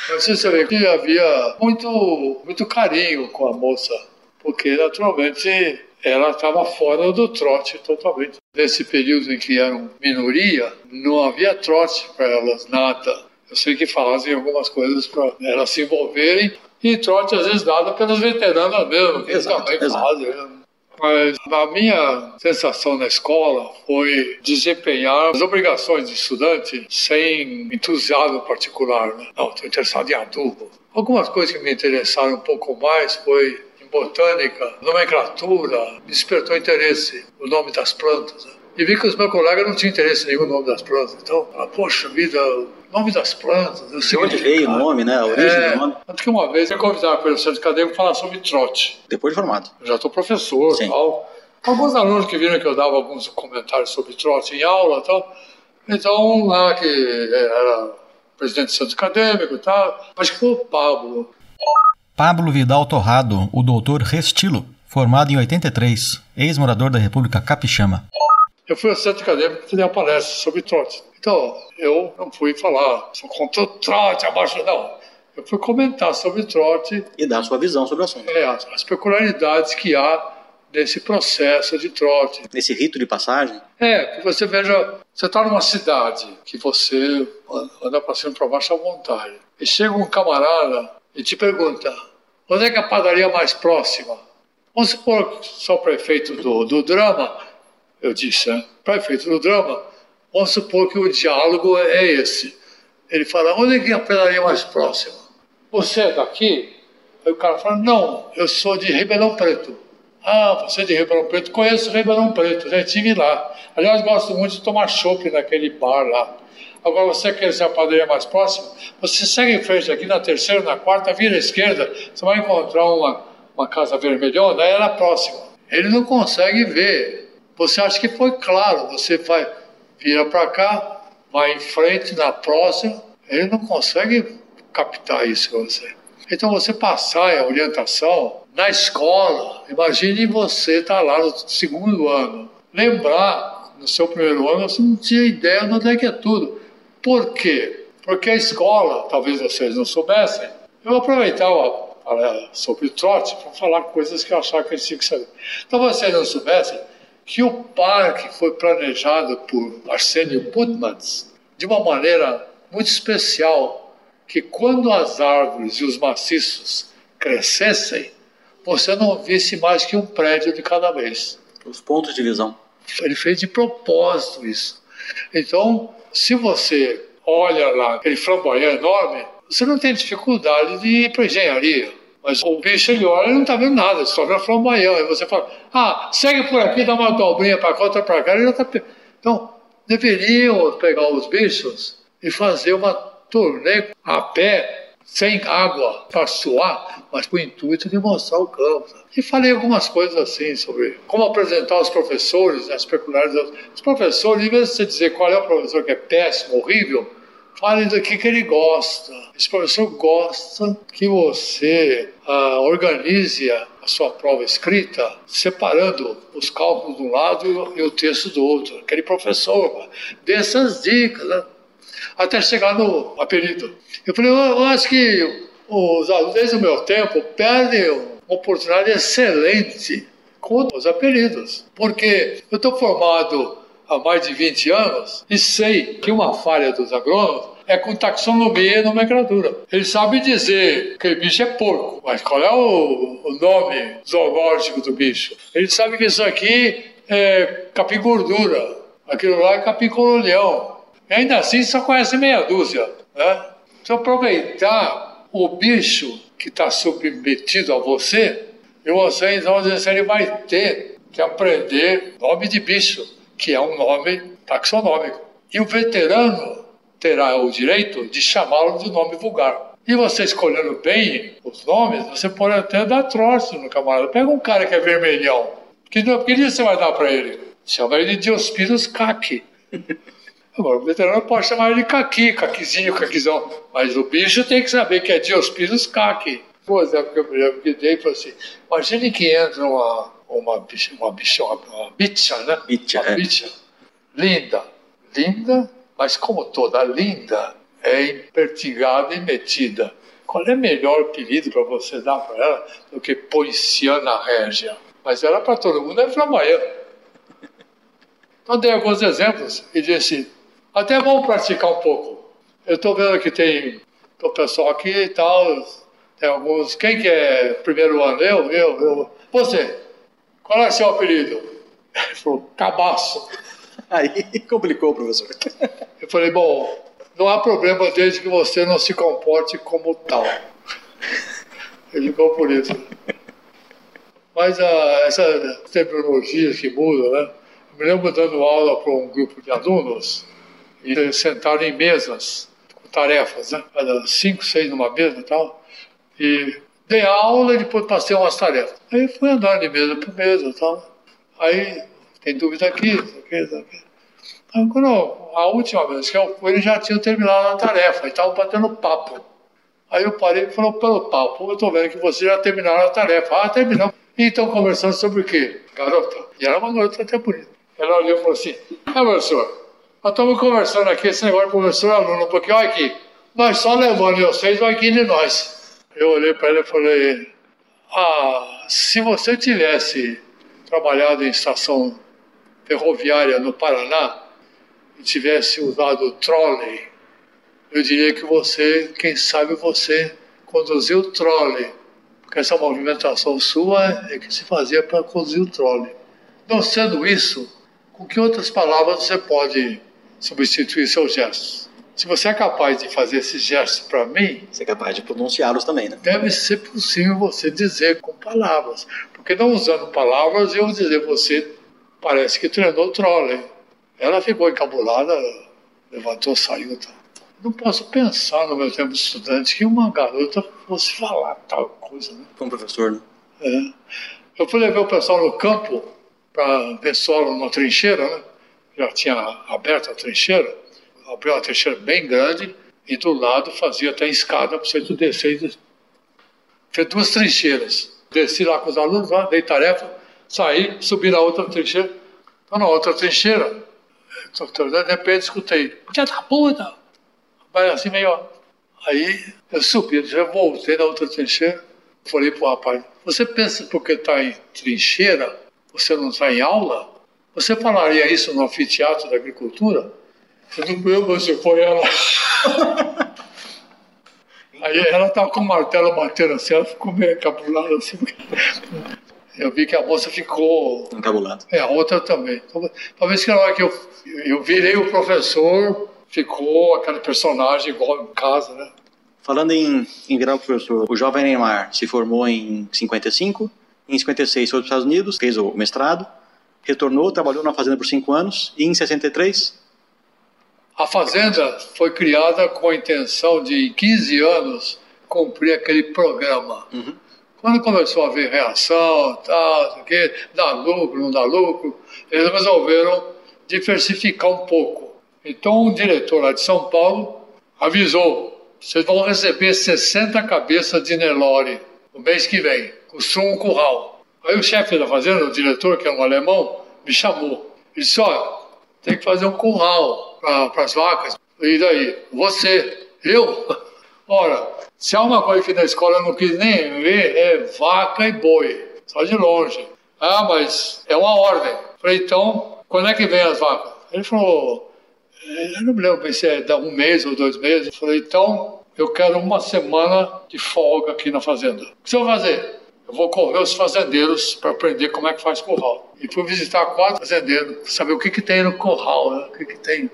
Você vê que havia muito, muito carinho com a moça, porque naturalmente ela estava fora do trote totalmente. Nesse período em que eram minoria, não havia trote para elas, nada. Eu sei que fazem algumas coisas para elas se envolverem e trote às vezes dado pelas veteranas mesmo, que exato, também exato. fazem. Né? Mas a minha sensação na escola foi desempenhar as obrigações de estudante sem entusiasmo particular. Né? Não, estou interessado em adubo. Algumas coisas que me interessaram um pouco mais foi botânica, nomenclatura, me despertou interesse, o nome das plantas. Né? E vi que os meus colegas não tinham interesse nenhum no nome das plantas. Então, ah, poxa vida, nome das plantas. De onde veio o nome, né? A origem é, do nome. Tanto que uma vez eu convidava pelo centro acadêmico falar sobre trote. Depois de formado. Eu já estou professor e tal. Alguns alunos que viram que eu dava alguns comentários sobre trote em aula e tal. Então, lá que era presidente do centro acadêmico e tal, acho que foi o Pablo. Pablo Vidal Torrado, o doutor Restilo, formado em 83, ex-morador da República Capixama. Eu fui ao centro acadêmico fazer uma palestra sobre trote. Então, eu não fui falar, sou contra o trote, abaixo, não. Eu fui comentar sobre trote. E dar a sua visão sobre o assunto. É, as, as peculiaridades que há nesse processo de trote. Nesse rito de passagem? É, que você veja, você está numa cidade que você anda passando para baixo à vontade. E chega um camarada e te pergunta: onde é que é a padaria mais próxima? Vamos supor que sou prefeito do, do drama, eu disse, né? prefeito do drama, vamos supor que o diálogo é esse. Ele fala: onde é que é a padaria mais próxima? Você é daqui? Aí o cara fala: não, eu sou de Ribeirão Preto. Ah, você é de Ribeirão Preto? Conheço Ribeirão Preto, já estive lá. Aliás, gosto muito de tomar chopp naquele bar lá. Agora, você quer ser a padaria mais próxima? Você segue em frente aqui na terceira, na quarta, vira à esquerda, você vai encontrar uma, uma casa vermelhona, ela é próxima. Ele não consegue ver. Você acha que foi claro, você vai, vira para cá, vai em frente na próxima, ele não consegue captar isso com você. Então, você passar a orientação na escola, imagine você estar tá lá no segundo ano, lembrar, no seu primeiro ano, você não tinha ideia de onde é que é tudo. Por quê? Porque a escola, talvez vocês não soubessem, eu vou aproveitar sobre trote para falar coisas que eu achava que eles tinham que saber. Então vocês não soubessem que o parque foi planejado por Arsenio Putmans de uma maneira muito especial, que quando as árvores e os maciços crescessem, você não visse mais que um prédio de cada vez. Os pontos de visão. Ele fez de propósito isso. Então, se você olha lá aquele flamboyant enorme, você não tem dificuldade de ir para engenharia. Mas o bicho ele olha e não está vendo nada, só vê flamboyant. E você fala, ah, segue por aqui, dá uma dobrinha para cá, outra para cá, ele já está. Então, deveriam pegar os bichos e fazer uma turnê a pé sem água para suar, mas com o intuito de mostrar o campo. E falei algumas coisas assim sobre como apresentar os professores, as peculiaridades. Os professores, em vez de você dizer qual é o professor que é péssimo, horrível, fale do que, que ele gosta. Esse professor gosta que você ah, organize a, sua prova escrita, separando os cálculos de um lado e o texto do outro. Aquele professor dê essas dicas, né? Até chegar no apelido. Eu falei, eu, eu acho que os alunos, desde o meu tempo, perdem uma oportunidade excelente com os apelidos. Porque eu estou formado há mais de 20 anos e sei que uma falha dos agrônomos é com taxonomia e nomenclatura. Ele sabe dizer que o bicho é porco, mas qual é o, o nome zoológico do bicho? Ele sabe que isso aqui é capim gordura, aquilo lá é capim colonial. E ainda assim só conhece meia dúzia. Né? Então, aproveitar o bicho que está submetido a você, e você, então, ele vai ter que aprender nome de bicho, que é um nome taxonômico. E o veterano terá o direito de chamá-lo de nome vulgar. E você escolhendo bem os nomes, você pode até dar troço no camarada. Pega um cara que é vermelhão. Que, que dia você vai dar para ele? Chama ele de Diospirus caqui. Agora, o veterano pode chamar ele de caqui, caquizinho, caquizão. Mas o bicho tem que saber que é Diospirus caqui. Por exemplo, eu me dei e falei assim: imagine que entra uma, uma bicha, uma bicha, uma, uma bicha, né? Bicha, uma é. bicha. Linda. Linda, mas como toda linda, é impertigada e metida. Qual é o melhor apelido para você dar para ela do que Poiciana Régia? Mas era para todo mundo, é flamboyant. Então dei alguns exemplos e disse, até é bom praticar um pouco. Eu estou vendo que tem o pessoal aqui e tal, tem alguns. Quem que é primeiro ano? Eu, eu, eu. Você, qual é o seu apelido? Ele falou, cabaço. Aí complicou, professor. Eu falei, bom, não há problema desde que você não se comporte como tal. Ele ficou por isso. Mas ah, essa terminologia que muda, né? Eu me lembro dando aula para um grupo de alunos e sentaram em mesas com tarefas, né? Cinco, seis numa mesa e tal. E dei aula e depois passei umas tarefas. Aí fui andando de mesa por mesa e tal. Aí tem dúvida aqui, isso aqui, isso aqui. Aí, quando a última vez que eu fui, eles já tinham terminado a tarefa e estavam batendo papo. Aí eu parei e falou, pelo papo, eu estou vendo que vocês já terminaram a tarefa. Ah, terminamos. E estão conversando sobre o quê? Garota. E era uma garota até bonita. Ela olhou e falou assim: É, professor, nós estamos conversando aqui esse negócio de professor e aluno, porque olha aqui, nós só levando vocês, vai aqui de nós. Eu olhei para ele e falei: Ah, se você tivesse trabalhado em estação ferroviária no Paraná e tivesse usado trolley, eu diria que você, quem sabe você conduziu o trolley, porque essa movimentação sua é que se fazia para conduzir o trolley. Não sendo isso, com que outras palavras você pode substituir seus gestos? Se você é capaz de fazer esses gestos para mim, Você é capaz de pronunciá-los também, né? deve ser possível você dizer com palavras. Porque não usando palavras, eu dizer você parece que treinou trolley. Ela ficou encabulada, levantou, saiu. Tá. Não posso pensar no meu tempo de estudante que uma garota fosse falar tal coisa. Né? Como professor, né? É. Eu fui levar o pessoal no campo para ver solo numa trincheira, né? Já tinha aberto a trincheira, abriu uma trincheira bem grande e do lado fazia até escada para você descer. des- Fez duas trincheiras. Desci lá com os alunos, lá, dei tarefa, saí, subi na outra trincheira. Então, na outra trincheira, de repente escutei, já da puta! Mas assim meio. Aí eu subi, já voltei na outra trincheira, falei pro rapaz, você pensa porque está em trincheira, você não está em aula? Você falaria isso no anfiteatro da agricultura? Eu não meu, você foi ela. Aí ela estava com o martelo batendo assim, ela ficou meio encabulada assim. Eu vi que a moça ficou Encabulado. é, a outra também. Talvez que na hora que eu, eu virei o professor, ficou aquele personagem igual em casa, né? Falando em, em virar professor, o jovem Neymar se formou em 55, em 56 foi para os Estados Unidos, fez o mestrado, retornou, trabalhou na fazenda por cinco anos, e em 63, A fazenda foi criada com a intenção de, em 15 anos, cumprir aquele programa. Quando começou a haver reação, tal, quê, dá lucro, não dá lucro, eles resolveram diversificar um pouco. Então, um diretor lá de São Paulo avisou: vocês vão receber 60 cabeças de Nelore no mês que vem, construam um curral. Aí o chefe da fazenda, o diretor, que é um alemão, me chamou. Ele disse: olha, tem que fazer um curral para as vacas. E daí? Você? Eu? Ora, se há uma coisa que na escola eu não quis nem ver, é vaca e boi, só de longe. Ah, mas é uma ordem. Falei, então, quando é que vem as vacas? Ele falou, eu não me lembro se é um mês ou dois meses. Eu falei, então, eu quero uma semana de folga aqui na fazenda. O que você vai fazer? Eu vou correr os fazendeiros para aprender como é que faz curral. E fui visitar quatro fazendeiros, saber o que, que tem no curral, né? o que, que tem.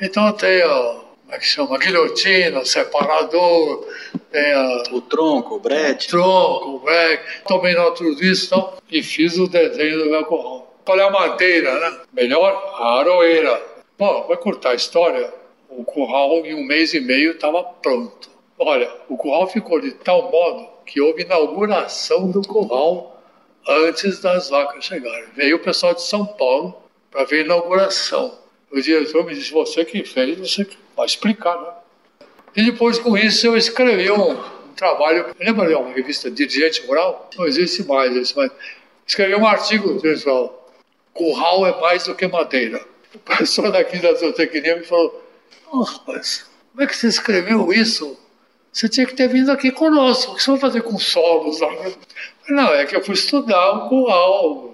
Então tem, ó, como é que chama? Guilhotina, separador, tem a o tronco, o brete, tronco, o break, tomei nota tudo isso então, e fiz o desenho do meu curral. Qual é a madeira, né? Melhor, a aroeira. Bom, vai cortar a história. O curral em um mês e meio estava pronto. Olha, o curral ficou de tal modo que houve inauguração do curral antes das vacas chegarem. Veio o pessoal de São Paulo para ver a inauguração. O diretor me disse, você que fez, você que vai explicar, né? E depois com isso eu escrevi um, trabalho, lembra de uma revista Dirigente Rural? Não existe mais isso, mas escrevi um artigo, pessoal, curral é mais do que madeira. O professor daqui da zootecnia me falou, oh, rapaz, como é que você escreveu isso? Você tinha que ter vindo aqui conosco, o que você vai fazer com solos? lá?" Não, é que eu fui estudar o curral,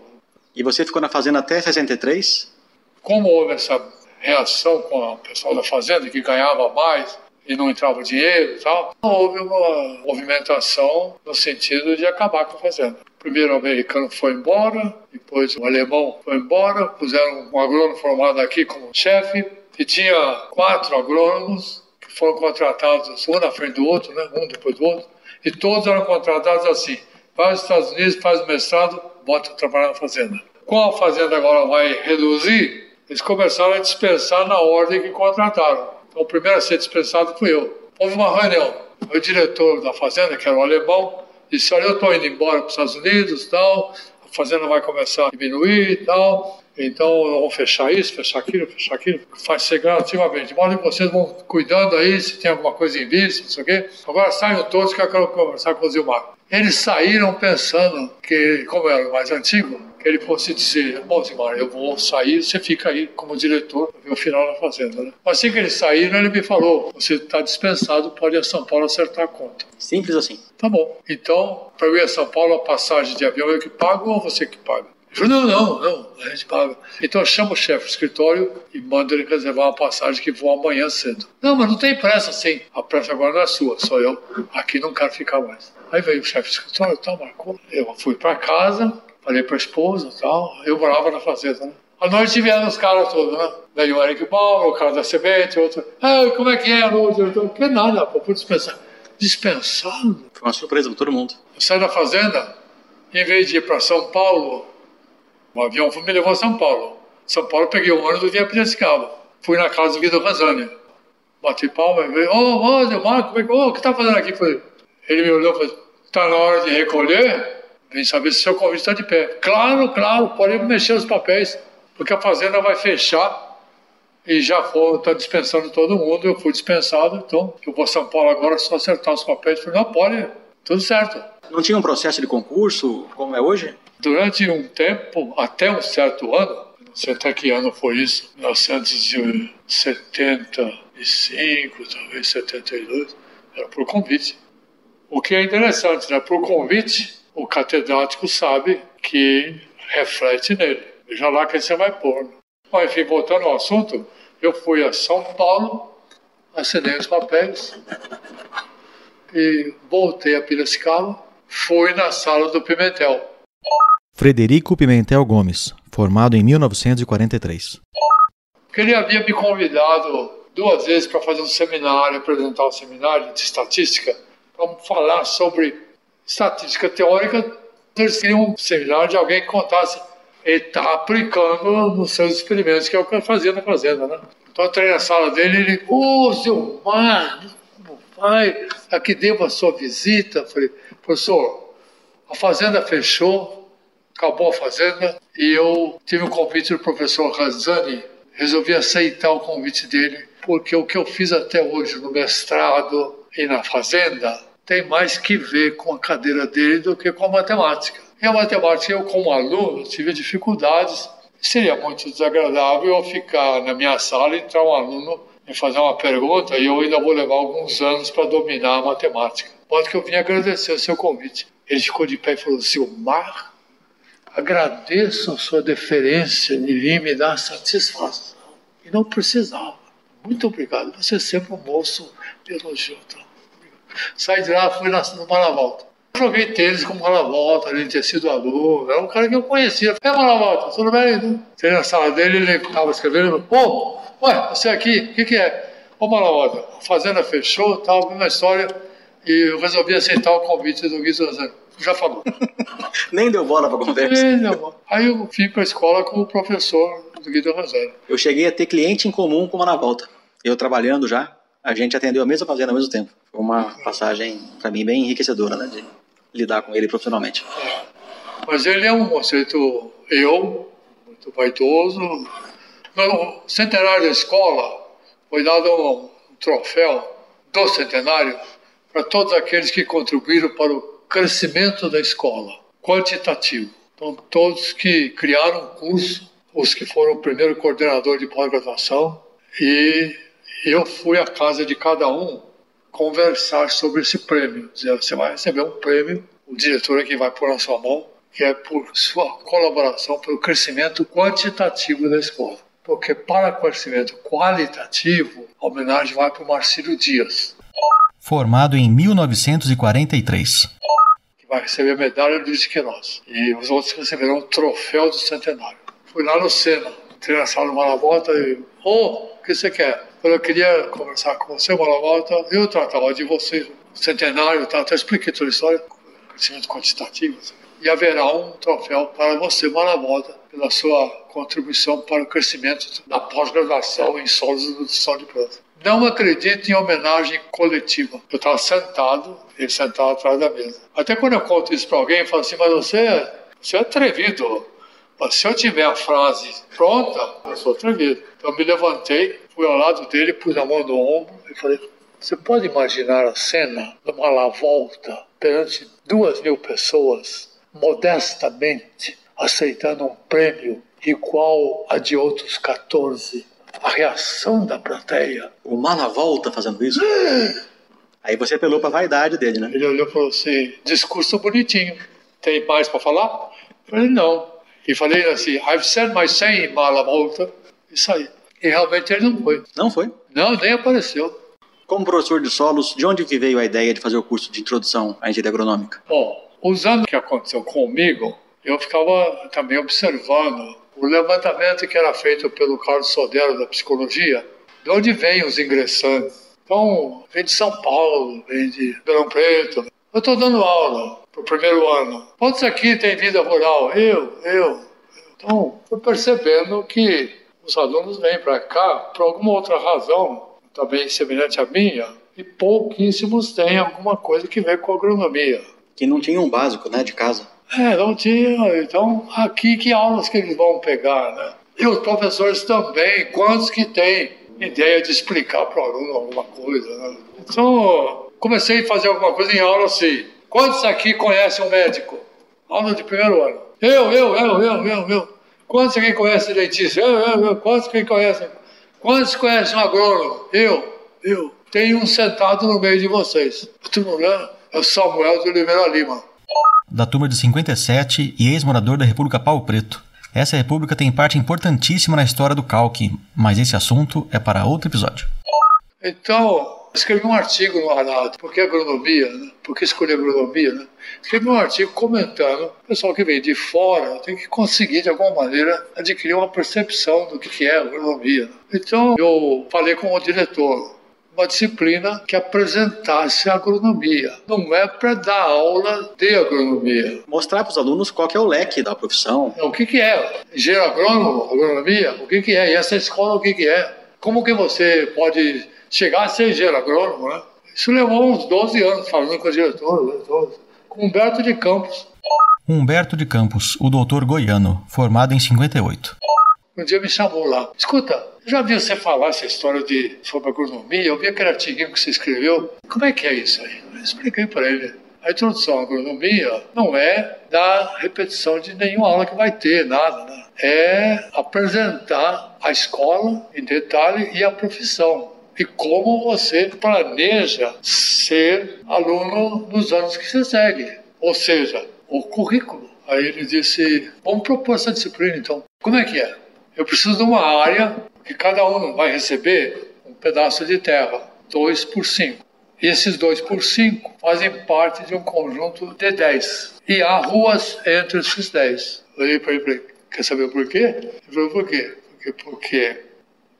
e você ficou na fazenda até 63, como houve essa reação com o pessoal da fazenda que ganhava mais e não entrava dinheiro e tal, houve uma movimentação no sentido de acabar com a fazenda. Primeiro o americano foi embora, depois o alemão foi embora, puseram um agrônomo formado aqui como chefe, e tinha quatro agrônomos foram contratados um na frente do outro, né, um depois do outro, e todos eram contratados assim, vai aos Estados Unidos, faz o mestrado, bota trabalhar na fazenda. Como a fazenda agora vai reduzir, eles começaram a dispensar na ordem que contrataram. Então, o primeiro a ser dispensado fui eu. Houve uma reunião. O diretor da fazenda, que era o alemão, disse: Olha, eu estou indo embora para os Estados Unidos tal, fazenda vai começar a diminuir e tal. Então, vamos fechar isso, fechar aquilo, fechar aquilo. Faz ser gradativamente. De modo que vocês vão cuidando aí, se tem alguma coisa em vista, não sei o quê. Agora saiam todos que eu quero conversar com o Zilmar. Eles saíram pensando que, como era o mais antigo, que ele fosse dizer, bom, Zilmar, eu vou sair, você fica aí como diretor, ver o final da fazenda, né? Assim que eles saíram, ele me falou, você está dispensado, pode ir a São Paulo acertar a conta. Simples assim. Tá bom. Então, para eu ir a São Paulo, a passagem de avião eu que pago ou você que paga? Ele falou, não, não, não, a gente paga. Então eu chamo o chefe do escritório e mando ele reservar uma passagem que voa amanhã cedo. Não, mas não tem pressa, sim. A pressa agora não é sua, sou eu. Aqui não quero ficar mais. Aí veio o chefe do escritório, tal, marcou. Eu fui para casa, falei para a esposa tal. Eu morava na fazenda, né? À noite vieram os caras todos, né? Veio o Eric Bauer, o cara da semente, outro. Ah, como é que é, o diretor? Que nada, pô, fui dispensar. Dispensado? Foi uma surpresa para todo mundo. Eu saí da fazenda, em vez de ir para São Paulo, o avião me levou a São Paulo. São Paulo, peguei o ônibus e vim a Piracicaba. Fui na casa do Guido Ranzani. Bati palma e veio, ô, ô, Marco, como é que, ô, o que tá fazendo aqui? Ele me olhou e falou, tá na hora de recolher? Vem saber se seu convite está de pé. Claro, claro, pode mexer os papéis, porque a fazenda vai fechar e já está dispensando todo mundo. Eu fui dispensado, então eu vou a São Paulo agora só acertar os papéis. Falei, não, pode, tudo certo. Não tinha um processo de concurso como é hoje? Durante um tempo, até um certo ano, não sei até que ano foi isso, 1975, talvez 72, era por convite. O que é interessante, né? Por convite, o catedrático sabe que reflete nele. Veja lá quem você vai pôr. Mas, enfim, voltando ao assunto, eu fui a São Paulo, assinei os papéis e voltei a Piracicaba, fui na sala do Pimentel. Frederico Pimentel Gomes, formado em 1943. Ele havia me convidado duas vezes para fazer um seminário, apresentar um seminário de estatística, para falar sobre estatística teórica. Eles queriam um seminário de alguém que contasse ele está aplicando nos seus experimentos, que é o que eu fazia na fazenda, né? Então eu entrei na sala dele e ele, ô, oh, Zilmar, como vai? Aqui devo a sua visita. falei, professor, a fazenda fechou, acabou a fazenda e eu tive um convite do professor Razani. Resolvi aceitar o convite dele, porque o que eu fiz até hoje no mestrado e na fazenda tem mais que ver com a cadeira dele do que com a matemática. E a matemática, eu como aluno, tive dificuldades. Seria muito desagradável eu ficar na minha sala e entrar um aluno me fazer uma pergunta e eu ainda vou levar alguns anos para dominar a matemática. Pode que eu vim agradecer o seu convite. Ele ficou de pé e falou: Silmar, agradeço a sua deferência de vir me dar satisfação. E não precisava. Muito obrigado. Você é sempre um moço elogiou. Saí de lá, fui no Malavolta. Joguei tênis com o Malavolta, ele tinha sido aluno, era um cara que eu conhecia. É Malavolta, tudo bem? Entrei na sala dele, ele estava escrevendo, pô, ué, você aqui, o que, que é? Ô Malavolta, a fazenda fechou, tal, uma história, e eu resolvi aceitar o convite do Guido Zezé já falou. Nem deu bola para conversa. Nem deu bola. Aí eu fui para a escola com o professor do Guido Rosério. Eu cheguei a ter cliente em comum com uma na volta. Eu trabalhando já, a gente atendeu a mesma fazenda ao mesmo tempo. Foi uma passagem, para mim, bem enriquecedora, né? De lidar com ele profissionalmente. É. Mas ele é um conceito, eu, muito vaidoso. No centenário da escola, foi dado um troféu do centenário para todos aqueles que contribuíram para o crescimento da escola, quantitativo. Então, todos que criaram o curso, os que foram o primeiro coordenador de pós-graduação, e eu fui à casa de cada um conversar sobre esse prêmio. Dizer, você vai receber um prêmio, o diretor aqui vai pôr na sua mão, que é por sua colaboração, pelo crescimento quantitativo da escola. Porque para crescimento qualitativo, a homenagem vai para o Marcílio Dias. Formado em 1943 vai receber a medalha do Queiroz. E os outros receberão o troféu do centenário. Fui lá no Sena, entrei na sala do Malavolta e, ô, oh, o que você quer? Eu queria conversar com você, Malavolta, eu tratava de você, centenário, tá? até expliquei toda a história, crescimento quantitativo. E haverá um troféu para você, Malavolta, pela sua contribuição para o crescimento da pós-graduação em solos do sol de planta. Não acredito em homenagem coletiva. Eu estava sentado, ele sentado atrás da mesa. Até quando eu conto isso para alguém, eu falo assim, mas você, você é atrevido. Mas se eu tiver a frase pronta, eu sou atrevido. Então eu me levantei, fui ao lado dele, pus a mão no ombro e falei: Você pode imaginar a cena de uma lavolta perante duas mil pessoas, modestamente aceitando um prêmio igual a de outros 14? A reação da plateia. O Malavolta fazendo isso? Aí você apelou pra vaidade dele, né? Ele olhou e falou assim: discurso bonitinho. Tem mais para falar? Eu falei: não. E falei assim: I've said my say, Malavolta. E saí. E realmente ele não foi. Não foi? Não, nem apareceu. Como professor de solos, de onde que veio a ideia de fazer o curso de introdução à engenharia agronômica? Bom, usando o que aconteceu comigo, eu ficava também observando o levantamento que era feito pelo Carlos Sodero da psicologia, de onde vêm os ingressantes. Então, vem de São Paulo, vem de Ribeirão Preto. Eu estou dando aula para o primeiro ano. Quantos aqui têm vida rural? Eu, eu. Então, fui percebendo que os alunos vêm para cá por alguma outra razão, também semelhante à minha, e pouquíssimos têm alguma coisa que vê com agronomia. Que não tinha um básico, né, de casa. É, não tinha. Então, aqui que aulas que eles vão pegar, né? E os professores também, quantos que têm ideia de explicar para o aluno alguma coisa, né? Então, comecei a fazer alguma coisa em aula assim. Quantos aqui conhecem um médico? Aula de primeiro ano. Eu, eu, eu, eu, eu, eu. Quantos aqui conhecem dentista? Eu, eu, eu. Quantos aqui conhecem? Quantos conhecem um agrônomo? Eu, eu. Tem um sentado no meio de vocês. Tu não lembra? É o Samuel de Oliveira Lima da turma de 57 e ex-morador da República Pau Preto. Essa república tem parte importantíssima na história do calque, mas esse assunto é para outro episódio. Então, escrevi um artigo no Arado, porque agronomia, né? por que escolher agronomia, né? Escrevi um artigo comentando, o pessoal que vem de fora tem que conseguir, de alguma maneira, adquirir uma percepção do que é agronomia. Né? Então, eu falei com o diretor, uma disciplina que apresentasse agronomia. Não é para dar aula de agronomia. Mostrar para os alunos qual é o leque da profissão. O que, que é? Engenheiro agrônomo, agronomia? O que, que é? E essa escola, o que, que é? Como que você pode chegar a ser engenheiro agrônomo, né? Isso levou uns 12 anos falando com o diretor, com Humberto de Campos. Humberto de Campos, o doutor goiano, formado em 58. Um dia me chamou lá. Escuta, já vi você falar essa história de, sobre agronomia? Eu vi aquele artigo que você escreveu. Como é que é isso aí? Eu expliquei para ele. A introdução à agronomia não é dar repetição de nenhuma aula que vai ter, nada. Né? É apresentar a escola em detalhe e a profissão. E como você planeja ser aluno nos anos que você segue. Ou seja, o currículo. Aí ele disse: vamos propor essa disciplina então. Como é que é? Eu preciso de uma área que cada um vai receber um pedaço de terra, 2 por 5. E esses 2 por 5 fazem parte de um conjunto de 10. E há ruas entre esses 10. Eu para ele e quer saber por quê? Ele falou, por quê? Porque, porque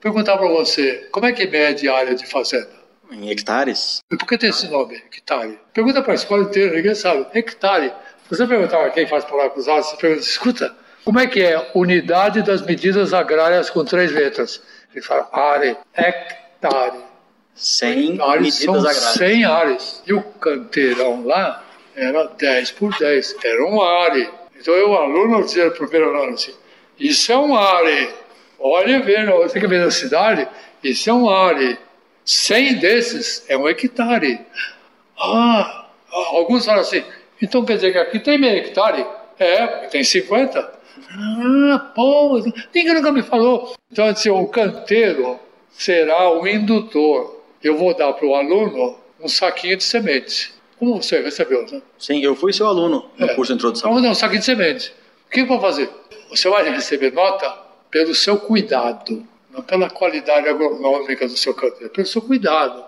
perguntar para você, como é que mede a área de fazenda? Em hectares. Por que tem esse nome, hectare? Pergunta para a escola inteira, ninguém sabe. Hectare. Você perguntar a quem faz palavra cruzada, você pergunta, escuta, como é que é? Unidade das medidas agrárias com três letras. Ele fala are, hectare. 100 medidas agrárias. 100 ares. E o canteirão lá era 10 por 10. Era um are. Então eu, o aluno, dizia para o primeiro aluno assim, isso é um are. Olha, ver, você que vem da cidade, isso é um are. 100 desses é um hectare. Ah, alguns falam assim, então quer dizer que aqui tem meio hectare? É, tem 50. Ah, pô, ninguém nunca me falou. Então, assim, o canteiro será o indutor. Eu vou dar para o aluno um saquinho de semente. Como você recebeu, né? Sim, eu fui seu aluno no é. curso de introdução. Vamos dar um saquinho de semente. O que eu vou fazer? Você vai receber nota pelo seu cuidado, não pela qualidade agronômica do seu canteiro, pelo seu cuidado.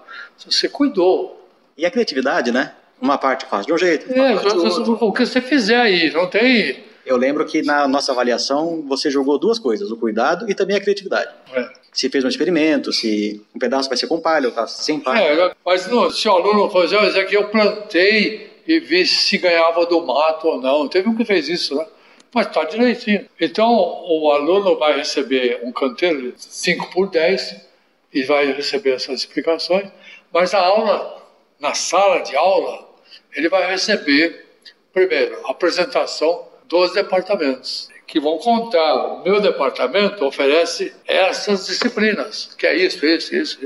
Você cuidou. E a criatividade, né? Uma parte faz de um jeito. É, o que você fizer aí, não tem eu lembro que na nossa avaliação você jogou duas coisas, o cuidado e também a criatividade. É. Se fez um experimento, se um pedaço vai ser com palha ou tá sem palha. É, mas não, se o aluno fazer, isso aqui eu plantei e vi se ganhava do mato ou não. Teve um que fez isso, né? Mas está direitinho. Então o aluno vai receber um canteiro de 5 por 10 e vai receber essas explicações, mas a aula, na sala de aula, ele vai receber, primeiro, a apresentação dos departamentos. que vão contar. O meu departamento oferece essas disciplinas, que é isso, isso, isso,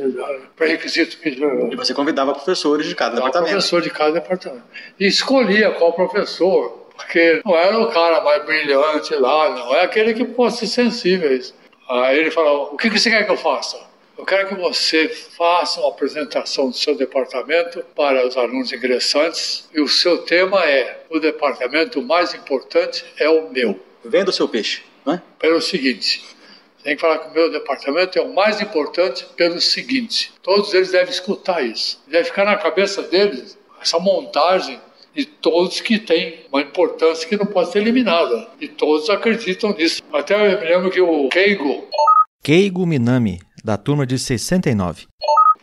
pré-requisito. E você convidava professores de cada departamento. professor de cada departamento. E escolhia qual professor, porque não era o cara mais brilhante lá, não, é aquele que pode ser sensível a isso. Aí ele falou, o que você quer que eu faça? Eu quero que você faça uma apresentação do seu departamento para os alunos ingressantes e o seu tema é: o departamento mais importante é o meu. Venda o seu peixe, não é? Pelo seguinte, tem que falar que o meu departamento é o mais importante pelo seguinte: todos eles devem escutar isso. Deve ficar na cabeça deles essa montagem de todos que têm uma importância que não pode ser eliminada. E todos acreditam nisso. Até eu me lembro que o Keigo, Keigo Minami, da turma de 69.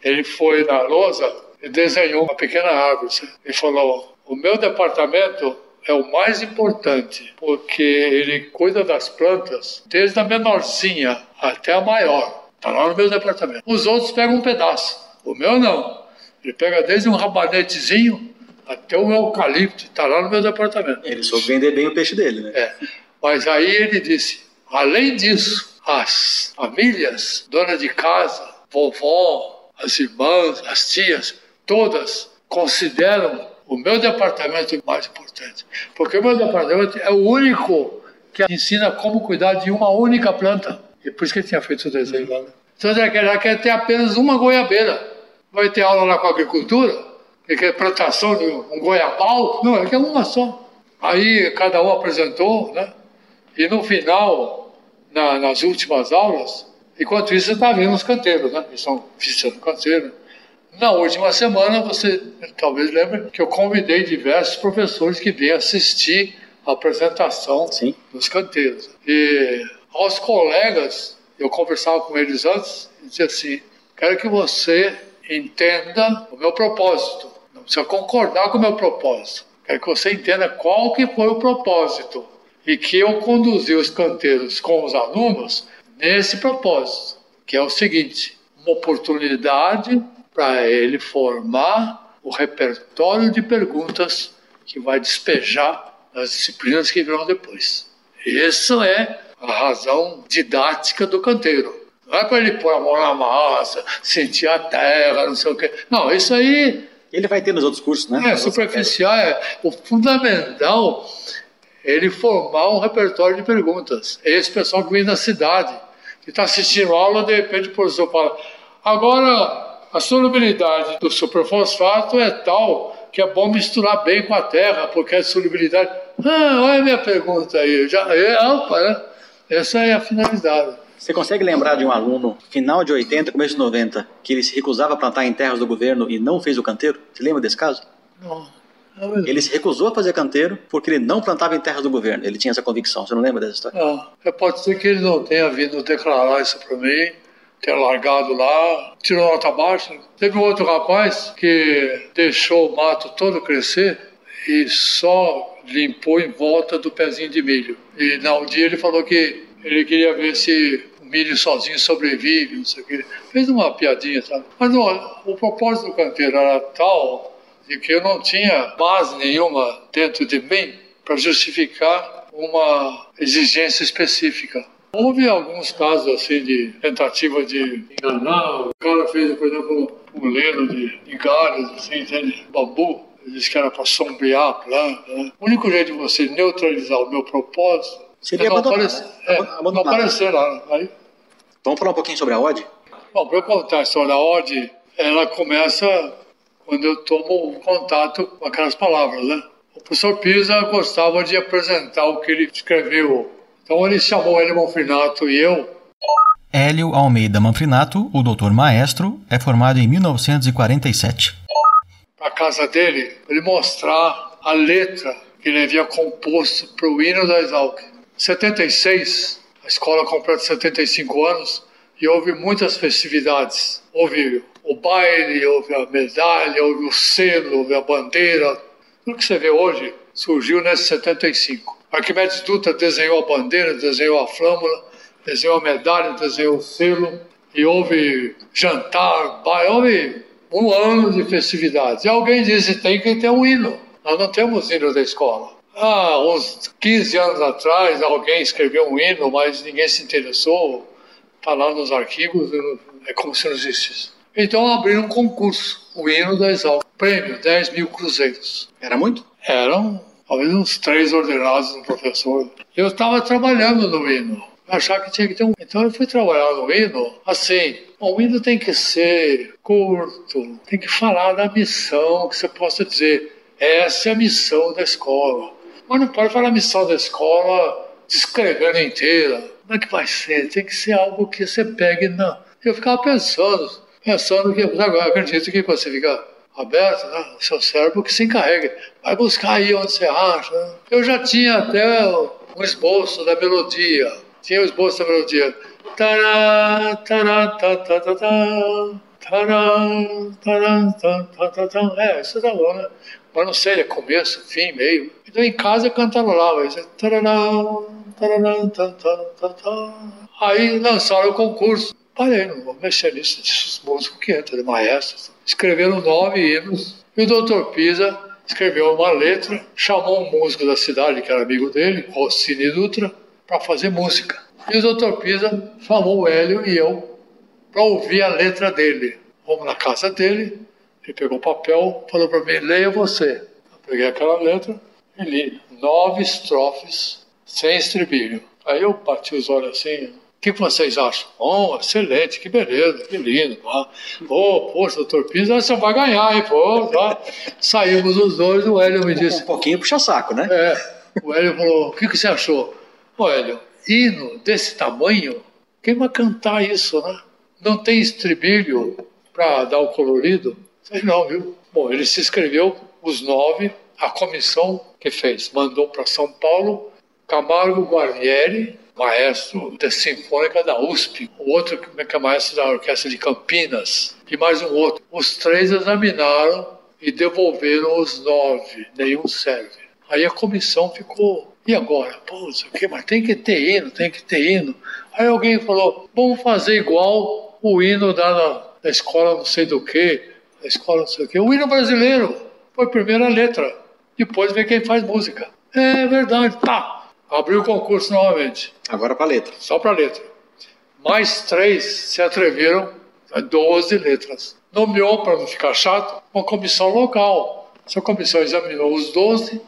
ele foi na lousa e desenhou uma pequena árvore. Ele falou: O meu departamento é o mais importante, porque ele cuida das plantas desde a menorzinha até a maior. Está lá no meu departamento. Os outros pegam um pedaço. O meu não. Ele pega desde um rabanetezinho até o eucalipto. Está lá no meu departamento. Ele soube vender bem o peixe dele, né? É. Mas aí ele disse: além disso, as famílias, dona de casa, vovó, as irmãs, as tias, todas consideram o meu departamento o mais importante. Porque o meu departamento é o único que ensina como cuidar de uma única planta. E por isso que ele tinha feito o desenho lá. Né? Então ele quer, ele quer ter apenas uma goiabeira. Vai ter aula lá com a agricultura, ele quer plantação de um goiabal. Não, ele quer uma só. Aí cada um apresentou, né? E no final, na- nas últimas aulas, enquanto isso você está vendo os canteiros, né? Eles estão visitando canteiro. Na última semana, você talvez lembre que eu convidei diversos professores que vêm assistir a apresentação Sim. dos canteiros. E aos colegas, eu conversava com eles antes e dizia assim: quero que você entenda o meu propósito. Precisa concordar com o meu propósito. Quero que você entenda qual que foi o propósito e que eu conduzi os canteiros com os alunos nesse propósito, que é o seguinte: uma oportunidade para ele formar o repertório de perguntas que vai despejar nas disciplinas que virão depois. Isso é a razão didática do canteiro. Não é para ele pôr a mão na massa, sentir a terra, não sei o quê. Não, isso aí Ele vai ter nos outros cursos, né? é superficial. É, o fundamental é ele formar um repertório de perguntas. É esse pessoal que vem da cidade, que está assistindo a aula, de repente o professor fala: agora a solubilidade do superfosfato é tal que é bom misturar bem com a terra, porque a solubilidade. Ah, olha a minha pergunta aí. Já, é, opa, né? Essa é a finalidade. Você consegue lembrar de um aluno, final de 80, começo de 90, que ele se recusava a plantar em terras do governo e não fez o canteiro? Você lembra desse caso? Não, Ele se recusou a fazer canteiro porque ele não plantava em terras do governo. Ele tinha essa convicção. Você não lembra dessa história? Não, é, pode ser que ele não tenha vindo declarar isso para mim, ter largado lá, tirou nota baixa. Teve um outro rapaz que deixou o mato todo crescer e só limpou em volta do pezinho de milho. E na um dia ele falou que ele queria ver se milho sozinho sobrevive, não sei o quê. Fez uma piadinha, sabe? Mas não, o propósito do canteiro era tal de que eu não tinha base nenhuma dentro de mim para justificar uma exigência específica. Houve alguns casos assim de tentativa de enganar. O cara fez, por exemplo, um leno de, de assim, entende? bambu. Ele disse que era para sombrear a planta. Né? O único jeito de você neutralizar o meu propósito Seria não abandonar, aparecer, né? é, Abandonar. não. Aí, Vamos falar um pouquinho sobre a OD? Bom, para eu contar a história da Ode, ela começa quando eu tomo contato com aquelas palavras, né? O professor Pisa gostava de apresentar o que ele escreveu. Então ele chamou ele Monfrinato e eu. Hélio Almeida Manfrinato, o doutor maestro, é formado em 1947. para casa dele, para ele mostrar a letra que ele havia composto para o hino da Exalc. 76, a escola completa 75 anos e houve muitas festividades. Houve o baile, houve a medalha, houve o selo, houve a bandeira. Tudo que você vê hoje surgiu nesse 75. Arquimedes Dutra desenhou a bandeira, desenhou a flâmula, desenhou a medalha, desenhou o selo e houve jantar, baile, houve um ano de festividades. E alguém disse tem que ter um hino. Nós não temos hino da escola. Há uns 15 anos atrás, alguém escreveu um hino, mas ninguém se interessou. Está lá nos arquivos, é como se não existisse. Então abriram um concurso, o hino da Exalc. Prêmio, 10 mil cruzeiros. Era muito? Eram talvez uns três ordenados no professor. Eu estava trabalhando no hino. Achava que tinha que ter um. Então eu fui trabalhar no hino assim. O hino tem que ser curto, tem que falar da missão, que você possa dizer, essa é a missão da escola. Mas não pode falar a missão da escola descrevendo inteira. Como é que vai ser? Tem que ser algo que você pegue na. Eu ficava pensando, pensando que agora acredito que você fica aberto, né? o seu cérebro que se encarregue. Vai buscar aí onde você acha. Né? Eu já tinha até um esboço da melodia. Tinha o esboço da melodia. Tará, tará, tá, tá, tá, tá. Tará, tará, tá, tá, tá, tá. É, isso tá bom, né? Mas não sei, é começo, fim, meio. Então em casa eu cantarolava isso. Tá. Aí lançaram o concurso. Parei, não vou mexer nisso, desses músicos que entram, maestros. Escreveram nove hinos. E o doutor Pisa escreveu uma letra, chamou um músico da cidade, que era amigo dele, Rossini Dutra, para fazer música. E o doutor Pisa chamou o Hélio e eu para ouvir a letra dele. Vamos na casa dele, ele pegou o papel, falou para mim, leia você. Eu peguei aquela letra e li nove estrofes sem estribilho. Aí eu bati os olhos assim, o que vocês acham? Bom, excelente, que beleza, que lindo. Pô, oh, poxa, doutor Pisa, você vai ganhar, hein? Pô, tá. Saímos os dois, o Hélio me disse. Um pouquinho puxa-saco, né? É. O Hélio falou: o que, que você achou? Ô, Hélio, hino desse tamanho, quem vai cantar isso, né? Não tem estribilho para dar o colorido? Sei não, viu? Bom, ele se inscreveu, os nove, a comissão que fez, mandou para São Paulo Camargo Guarnieri, maestro da Sinfônica da USP, o outro que é maestro da Orquestra de Campinas, e mais um outro. Os três examinaram e devolveram os nove, nenhum serve. Aí a comissão ficou, e agora? Pô, isso aqui, mas tem que ter hino, tem que ter hino. Aí alguém falou, vamos fazer igual o hino da, da escola não sei do que, da escola não sei do que. O hino brasileiro foi a primeira letra, depois vem quem faz música. É verdade, tá. Abriu o concurso novamente. Agora para letra. Só para letra. Mais três se atreveram, 12 letras. Nomeou, para não ficar chato, uma comissão local. Essa comissão examinou os 12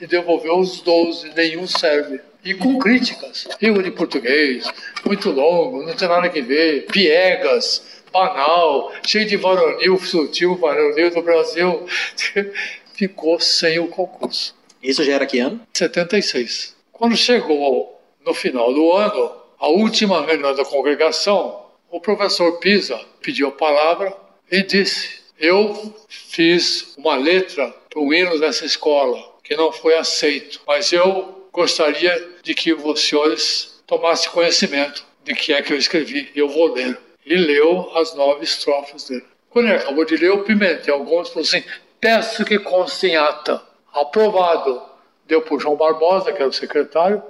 e devolveu os 12, nenhum serve. E com críticas. Erro de português, muito longo, não tem nada que ver, piegas, banal, cheio de varonil, sutil, varonil do Brasil. Ficou sem o concurso. Isso já era que ano? 76. Quando chegou no final do ano, a última reunião da congregação, o professor Pisa pediu a palavra e disse: Eu fiz uma letra para o hino dessa escola que não foi aceito, mas eu gostaria de que os senhores tomassem conhecimento de que é que eu escrevi. Eu vou ler. E leu as nove estrofes dele. Quando ele acabou de ler, o Pimentel Gomes falou assim: Peço que conste em ata. Aprovado deu para o João Barbosa, que era o secretário,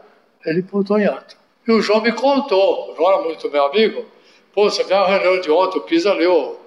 ele botou em ata. E o João me contou, o João era muito meu amigo, pô, você viu a reunião de ontem, o Pisa leu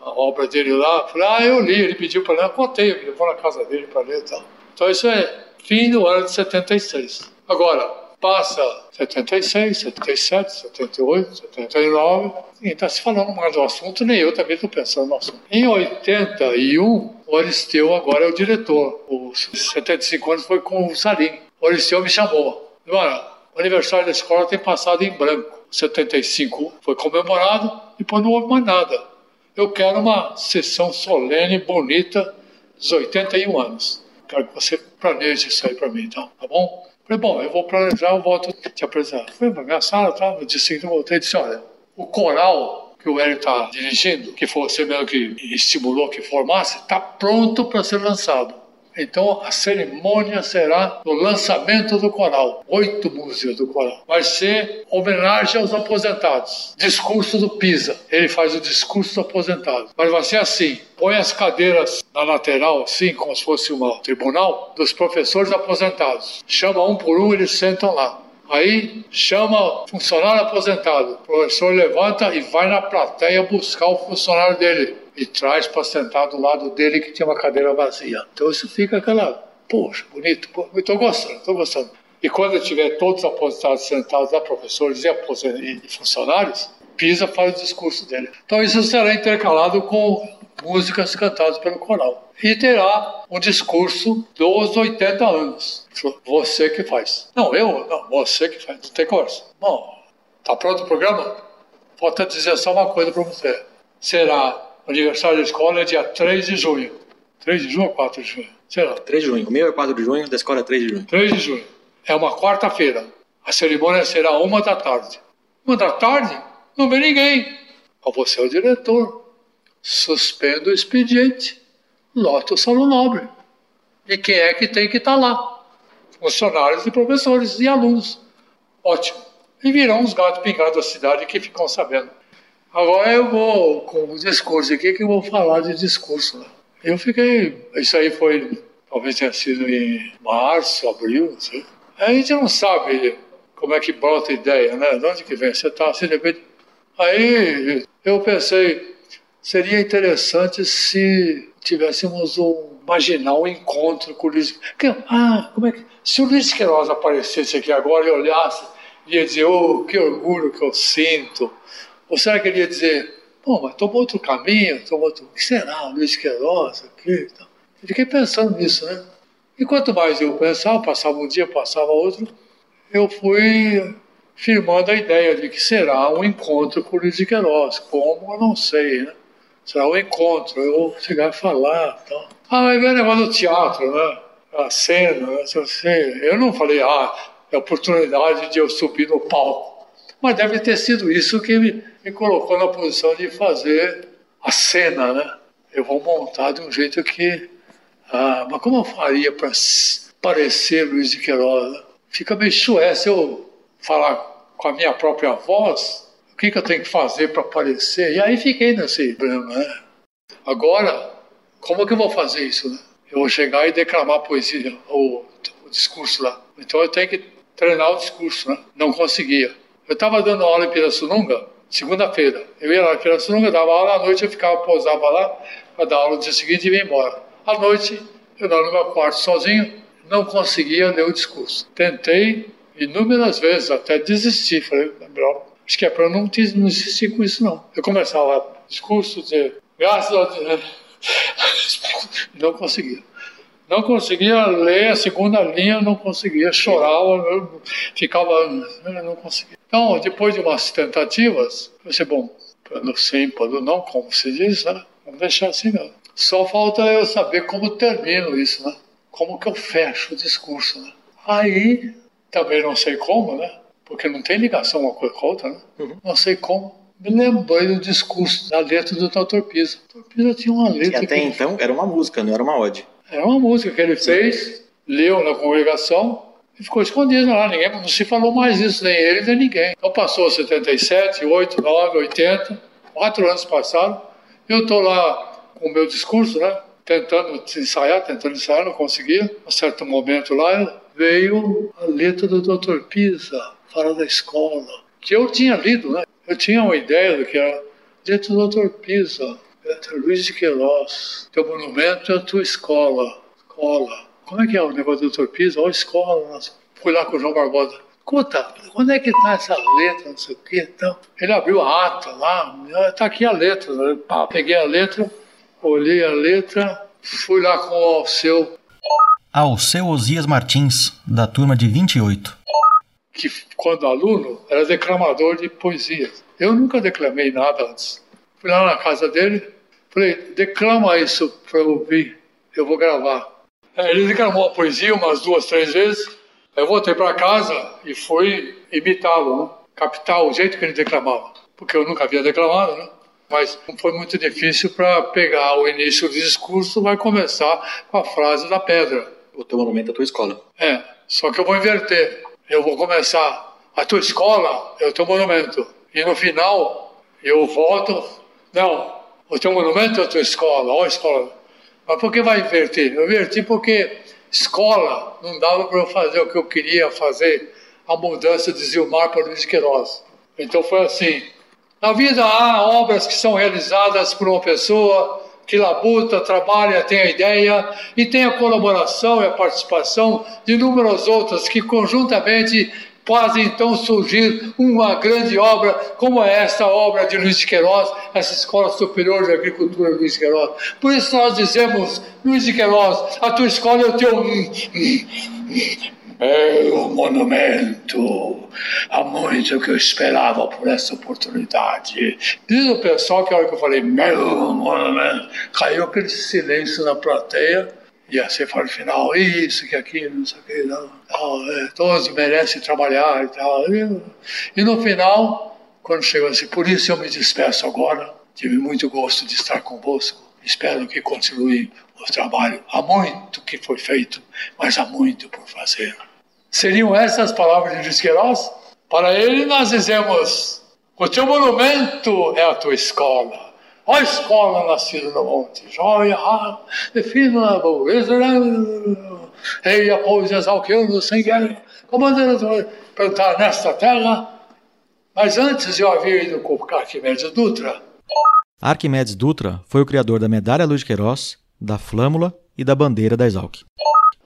a obra dele lá, falei, ah, eu li, ele pediu para ler, eu contei, eu vou na casa dele para ler e tal. Então isso é fim do ano de 76. Agora, passa 76, 77, 78, 79, ninguém está se falando mais do assunto, nem eu também estou pensando no assunto. Em 81, o Aristeu agora é o diretor. Os 75 anos foi com o Salim. O Aristeu me chamou. Agora, o aniversário da escola tem passado em branco. 75 foi comemorado, depois não houve mais nada. Eu quero uma sessão solene, bonita, dos 81 anos. Quero que você planeje isso aí para mim, então, tá bom? Falei, bom, eu vou planejar, eu volto te apresentar. Fui para minha sala, tá? no dia seguinte eu voltei e disse, olha, o coral que o Hélio está dirigindo, que foi você mesmo que estimulou que formasse, está pronto para ser lançado. Então a cerimônia será no lançamento do coral. Oito músicas do coral. Vai ser homenagem aos aposentados. Discurso do Pisa. Ele faz o discurso do aposentado. Mas vai ser assim: põe as cadeiras na lateral, assim, como se fosse um tribunal, dos professores aposentados. Chama um por um, eles sentam lá. Aí chama funcionário aposentado. O professor levanta e vai na plateia buscar o funcionário dele e traz para sentar do lado dele que tinha uma cadeira vazia. Então isso fica aquela Poxa, bonito, estou gostando, estou gostando. E quando tiver todos aposentados sentados lá, professores e, funcionários, Pisa faz o discurso dele. Então isso será intercalado com músicas cantadas pelo coral. E terá um discurso dos 80 anos. Você que faz. Não, eu, não, você que faz. Não tem conversa. Bom, tá pronto o programa? Falta dizer só uma coisa para você. Será aniversário da escola é dia 3 de junho. 3 de junho ou 4 de junho? Será? 3 de junho. O meu é 4 de junho, da escola é 3 de junho. 3 de junho. É uma quarta-feira. A cerimônia será uma da tarde. Uma da tarde? Não vem ninguém. Você é o diretor. Suspendo o expediente. Lota o salão nobre. E quem é que tem que estar tá lá? Funcionários e professores e alunos. Ótimo. E virão os gatos pingados da cidade que ficam sabendo. Agora eu vou com o discurso aqui que eu vou falar de discurso. Eu fiquei. Isso aí foi. Talvez tenha sido em março, abril, não sei. A gente não sabe como é que brota a ideia, né? De onde que vem? Você está assim, de repente. Aí eu pensei, seria interessante se tivéssemos um imaginar um encontro com o Luiz. Ah, como é que. Se o Luiz Queiroz aparecesse aqui agora e olhasse, ia dizer, oh, que orgulho que eu sinto. Ou será que ele ia dizer, pô, mas tomou outro caminho, tomou outro. O que será? Luiz Queiroz aqui? Então, eu fiquei pensando nisso, né? E quanto mais eu pensava, passava um dia, passava outro, eu fui firmando a ideia de que será um encontro com o Luiz de Queiroz. Como, eu não sei, né? Será um encontro, eu vou chegar a falar. Então. Ah, mas vem o negócio do teatro, né? A cena, né? eu não falei, ah, é a oportunidade de eu subir no palco. Mas deve ter sido isso que me, me colocou na posição de fazer a cena, né? Eu vou montar de um jeito que ah, mas como eu faria para parecer Luiz de Queiroz? Fica meio chué se eu falar com a minha própria voz, o que, que eu tenho que fazer para parecer? E aí fiquei nesse problema, né? Agora, como que eu vou fazer isso, né? Eu vou chegar e declamar a poesia, o, o discurso lá. Então eu tenho que treinar o discurso, né? Não conseguia. Eu estava dando aula em Pirassununga, segunda-feira. Eu ia lá em Pirassununga, dava aula à noite, eu ficava, pousava lá para dar aula no dia seguinte e ia embora. À noite, eu estava no meu quarto sozinho, não conseguia ler o discurso. Tentei inúmeras vezes, até desisti. Falei, acho que é para não, não insistir com isso, não. Eu começava o discurso, dizer, graças a Deus, não conseguia. Não conseguia ler a segunda linha, não conseguia, chorava, ficava, não conseguia. Então, depois de umas tentativas, eu disse, bom, no sim, no não, como se diz, né? Vamos deixar assim mesmo. Só falta eu saber como termino isso, né? Como que eu fecho o discurso, né? Aí, também não sei como, né? Porque não tem ligação uma coisa com a outra, né? Uhum. Não sei como. Me lembrei do discurso, da letra do Dr. Pisa. O Dr. Pisa tinha uma letra. E até que... então era uma música, não era uma ode. Era uma música que ele fez, leu na congregação e ficou escondido lá. Ninguém, não se falou mais isso, nem ele, nem ninguém. Então passou 77, 8, 9, 80, quatro anos passaram. Eu estou lá com o meu discurso, né? Tentando ensaiar, tentando ensaiar, não conseguia. A certo momento lá veio a letra do Dr. Pisa, fala da escola, que eu tinha lido, né? Eu tinha uma ideia do que era letra do Dr. Pisa, letra Luiz de Queiroz, teu monumento é a tua escola, escola. Como é que é o negócio do Dr. Pisa? Ó, escola, nossa. Fui lá com o João Barbosa. Escuta, quando é que tá essa letra, não sei o quê, então. Ele abriu a ata lá, tá aqui a letra. Né? Pá, peguei a letra, olhei a letra, fui lá com o Alceu. Alceu Osias Martins, da turma de 28. Que, quando aluno, era declamador de poesias. Eu nunca declamei nada antes. Fui lá na casa dele, falei, declama isso para eu ouvir, eu vou gravar. É, ele declamou a poesia umas duas, três vezes. Eu voltei para casa e fui imitá-lo, né? captar o jeito que ele declamava, porque eu nunca havia declamado, né? mas não foi muito difícil para pegar o início do discurso, vai começar com a frase da pedra. O teu monumento é a tua escola. É, só que eu vou inverter. Eu vou começar, a tua escola é o teu monumento. E no final, eu volto, não, o teu monumento é a tua escola, ó escola. Mas por que vai inverter? Eu inverti porque escola não dava para eu fazer o que eu queria fazer, a mudança de Zilmar para Luiz de Queiroz. Então foi assim, na vida há obras que são realizadas por uma pessoa que labuta, trabalha, tem a ideia e tem a colaboração e a participação de inúmeras outras que conjuntamente fazem então surgir uma grande obra como é esta obra de Luiz de Queiroz, essa Escola Superior de Agricultura Luiz de Queiroz. Por isso nós dizemos, Luiz de Queiroz, a tua escola é o teu meu monumento. Há muito que eu esperava por essa oportunidade. Diz o pessoal que a hora que eu falei, meu monumento, caiu aquele silêncio na plateia. E assim foi no final, isso, que aquilo, não sei o que, não, não, é, todos merecem trabalhar e tal. E, e no final, quando chegou assim, por isso eu me despeço agora, tive muito gosto de estar convosco, espero que continue o trabalho. Há muito que foi feito, mas há muito por fazer. Seriam essas palavras de Luiz? Para ele nós dizemos, o teu monumento é a tua escola. Ó escola nascida no monte, joia, defina a beleza, rei após exalqueando sem guerra, comandando plantar nesta terra. Mas antes eu havia ido com Arquimedes Dutra. Arquimedes Dutra foi o criador da medalha Luiz Queiroz, da flâmula e da bandeira da Exalc.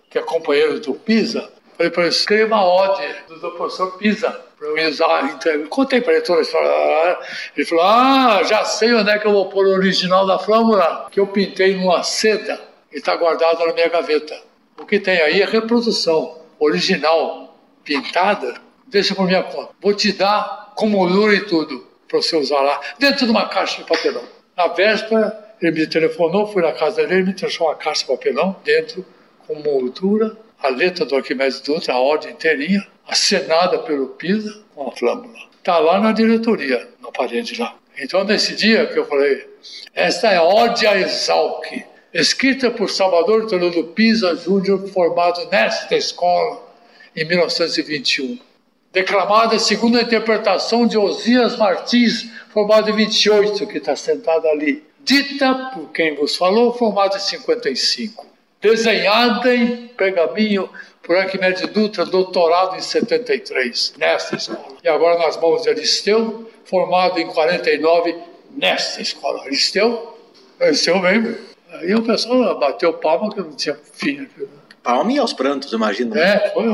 Que é companheiro do Pisa, falei para ele, escreva a ode do professor Pisa para eu usar. Então, contei para ele toda a história. Ele falou: Ah, já sei onde é que eu vou pôr o original da flâmula, que eu pintei numa seda e está guardado na minha gaveta. O que tem aí é reprodução original, pintada, deixa por minha conta. Vou te dar com moldura e tudo para você usar lá, dentro de uma caixa de papelão. Na véspera, ele me telefonou, fui na casa dele, me deixou uma caixa de papelão dentro, com moldura, a letra do Arquimedes Dutra, a ordem inteirinha, assinada pelo PISA com a flâmula. Está lá na diretoria, na parede lá. Então, nesse dia que eu falei, esta é Ode a Exalc, escrita por Salvador Toledo Pisa Júnior, formado nesta escola em 1921. Declamada segundo a interpretação de Osias Martins, formado em 28, que está sentado ali. Dita por quem vos falou, formado em 55. Desenhada em pergaminho por Arquimedes Dutra, doutorado em 73, nesta escola. E agora nas mãos de Aristeu, formado em 49, nesta escola. Aristeu, Aristeu mesmo. Aí o pessoal bateu palma que não tinha fim. Palma e aos prantos, imagino. É, foi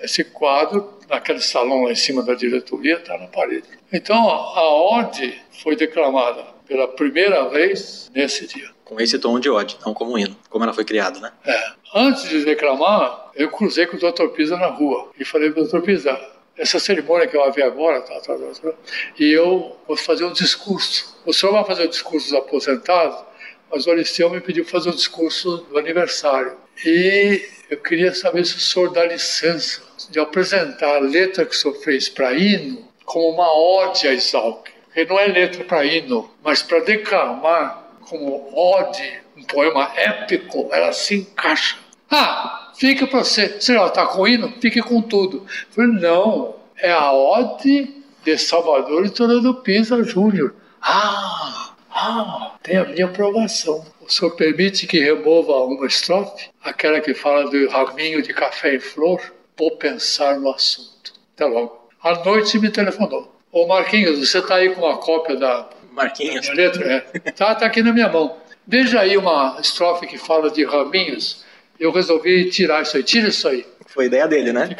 esse quadro, naquele salão lá em cima da diretoria, está na parede. Então, a ordem foi declamada pela primeira vez nesse dia com esse tom de ódio, não como um hino, como ela foi criada, né? É. Antes de declamar, eu cruzei com o Dr. Pisa na rua e falei para o Dr. Pisa, essa cerimônia que eu ver agora, tá, tá, tá, tá, e eu vou fazer um discurso. O senhor vai fazer o discurso dos aposentados, mas o Aristeu me pediu fazer o discurso do aniversário. E eu queria saber se o senhor dá licença de apresentar a letra que o senhor fez para hino como uma ode a Exalc. Porque não é letra para hino, mas para declamar como ode, um poema épico, ela se encaixa. Ah, fica para você. Você já está com hino? Fique com tudo. Falei, não, é a ode de Salvador e Toledo Pisa Júnior. Ah, ah, tem a minha aprovação. O senhor permite que remova uma estrofe? Aquela que fala do raminho de café em flor? Vou pensar no assunto. Até logo. À noite me telefonou. Ô Marquinhos, você está aí com a cópia da Marquinhos. Letra, é. Tá, tá aqui na minha mão. Veja aí uma estrofe que fala de raminhos. Eu resolvi tirar isso aí. Tira isso aí. Foi ideia dele, né?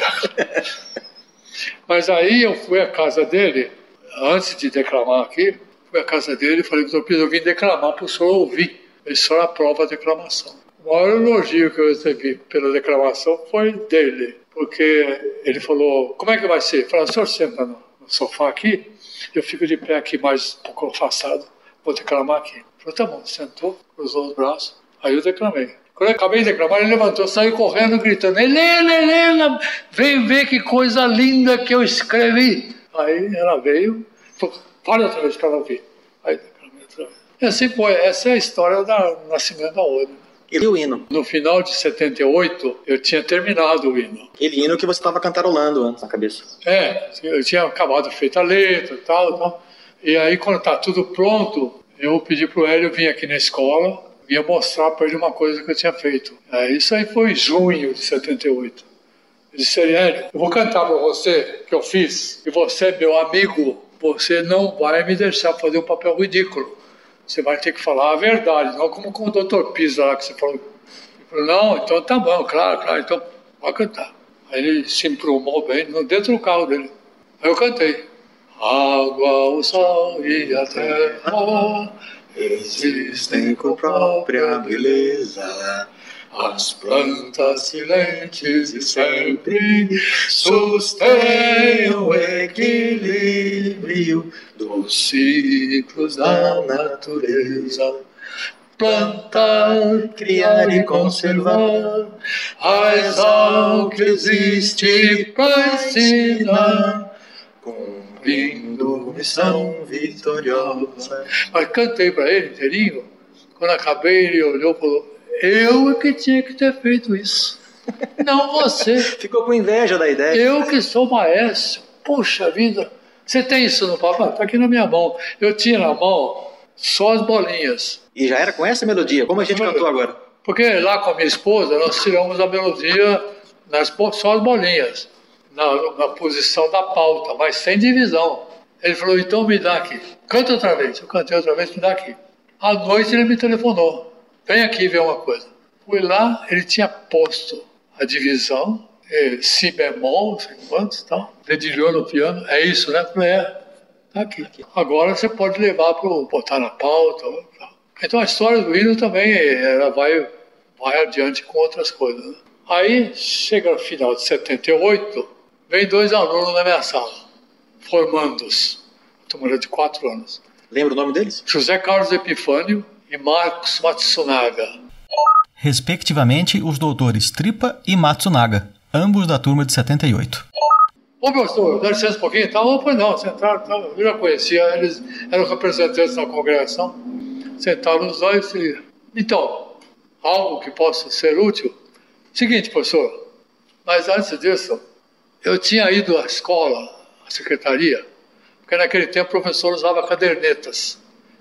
Mas aí eu fui à casa dele, antes de declamar aqui, fui à casa dele e falei, doutor Pires, eu vim declamar para o senhor ouvir. Ele só aprova a declamação. O maior elogio que eu recebi pela declamação foi dele, porque ele falou, como é que vai ser? Falei, o senhor senta no sofá aqui, eu fico de pé aqui mais um pouco afastado, vou declamar aqui. Falei, tá bom, sentou, cruzou os braços, aí eu declamei. Quando eu acabei de declamar, ele levantou, saiu correndo, gritando, Helena, Helena, vem ver que coisa linda que eu escrevi. Aí ela veio, fala outra vez para ela ouvir. Aí declamei outra vez. E assim foi, essa é a história do nascimento da ONU. E o hino? No final de 78, eu tinha terminado o hino. Aquele hino que você estava cantarolando antes na cabeça. É, eu tinha acabado feito a letra e tal, tal. E aí, quando tá tudo pronto, eu pedi pro Hélio vir aqui na escola, ia mostrar para ele uma coisa que eu tinha feito. É, isso aí foi em junho de 78. Ele disse, Hélio, eu vou cantar para você que eu fiz, e você é meu amigo, você não vai me deixar fazer um papel ridículo. Você vai ter que falar a verdade, não como com o doutor Pisa lá que você falou. Falou, não, então tá bom, claro, claro, então pode cantar. Aí ele se emprumou bem dentro do carro dele. Aí eu cantei. Água, o sol e a terra existem com própria beleza. As plantas silentes e sempre sustêm o equilíbrio dos ciclos da natureza. Plantar, criar e conservar a que existe para ensinar, cumprindo missão vitoriosa. Mas cantei para ele inteirinho. Quando acabei, ele olhou e falou: eu é que tinha que ter feito isso. Não você. Ficou com inveja da ideia. Eu que sou maestro. Puxa vida. Você tem isso no papel? Está aqui na minha mão. Eu tinha na mão só as bolinhas. E já era com essa melodia, como a gente cantou agora. Porque lá com a minha esposa, nós tiramos a melodia nas, só as bolinhas, na, na posição da pauta, mas sem divisão. Ele falou, então me dá aqui. Canta outra vez. Eu cantei outra vez, me dá aqui. À noite ele me telefonou vem aqui ver uma coisa. Fui lá, ele tinha posto a divisão, é, si bemol, não sei quantos, tal, dedilhou no piano, é isso, né? Falei, é, tá aqui. Agora você pode levar para botar na pauta. Tal. Então a história do hino também ela vai, vai adiante com outras coisas. Né? Aí, chega no final de 78, vem dois alunos na minha sala, formandos, turma de quatro anos. Lembra o nome deles? José Carlos Epifânio e Marcos Matsunaga. Respectivamente, os doutores Tripa e Matsunaga, ambos da turma de 78. Ô professor, dá licença um pouquinho e tal. Foi não, sentaram, tal. eu já conhecia, eles eram representantes da congregação. Sentaram os dois e. Então, algo que possa ser útil? Seguinte, professor, mas antes disso, eu tinha ido à escola, à secretaria, porque naquele tempo o professor usava cadernetas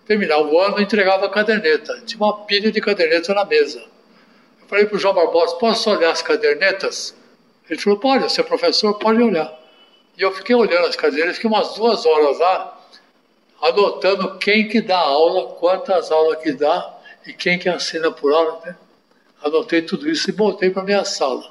terminar o ano, entregava a caderneta. Tinha uma pilha de caderneta na mesa. Eu falei para o João Barbosa, posso olhar as cadernetas? Ele falou, pode, você é professor, pode olhar. E eu fiquei olhando as cadernetas, fiquei umas duas horas lá, anotando quem que dá aula, quantas aulas que dá e quem que assina por aula. Né? Anotei tudo isso e voltei para minha sala.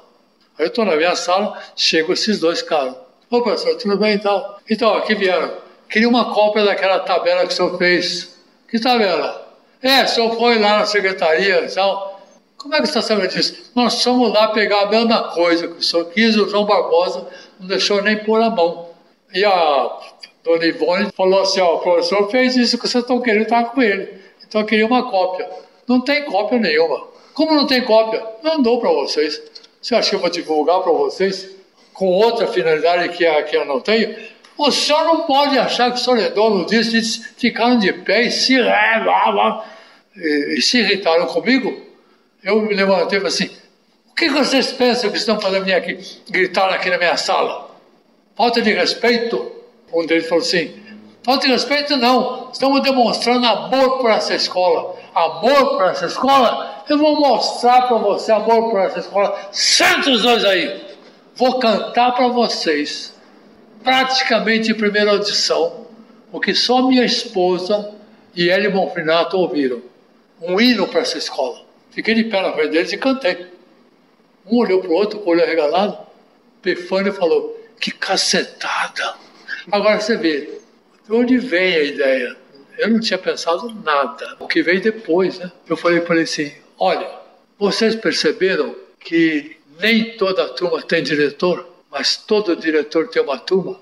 Aí eu estou na minha sala, chegam esses dois caras. Ô professor, tudo bem então? Então, aqui vieram. Queria uma cópia daquela tabela que o senhor fez que tabela? É, senhor foi lá na secretaria e tal. Como é que está sabendo disso? Nós fomos lá pegar a mesma coisa que o senhor quis, o João Barbosa não deixou nem pôr a mão. E a dona Ivone falou assim: ó, o professor fez isso que vocês estão querendo estar com ele. Então eu queria uma cópia. Não tem cópia nenhuma. Como não tem cópia? Não dou para vocês. Você acha que eu vou divulgar para vocês com outra finalidade que, a, que eu não tenho? O senhor não pode achar que o senhor é dono disso, eles ficaram de pé e se, e, se irritaram comigo. Eu me levantei e falei assim: o que vocês pensam que estão fazendo aqui, gritar aqui na minha sala? Falta de respeito? Um deles falou assim: falta de respeito não, estamos demonstrando amor por essa escola. Amor por essa escola? Eu vou mostrar para você amor por essa escola. Senta os dois aí, vou cantar para vocês praticamente em primeira audição, o que só minha esposa e Eli Bonfinato ouviram. Um hino para essa escola. Fiquei de pé na frente deles e cantei. Um olhou para o outro, com o olho arregalado. Pefânio falou: Que cacetada! Agora você vê, de onde vem a ideia? Eu não tinha pensado nada. O que veio depois, né? Eu falei para ele assim: Olha, vocês perceberam que nem toda turma tem diretor? Mas todo diretor tem uma turma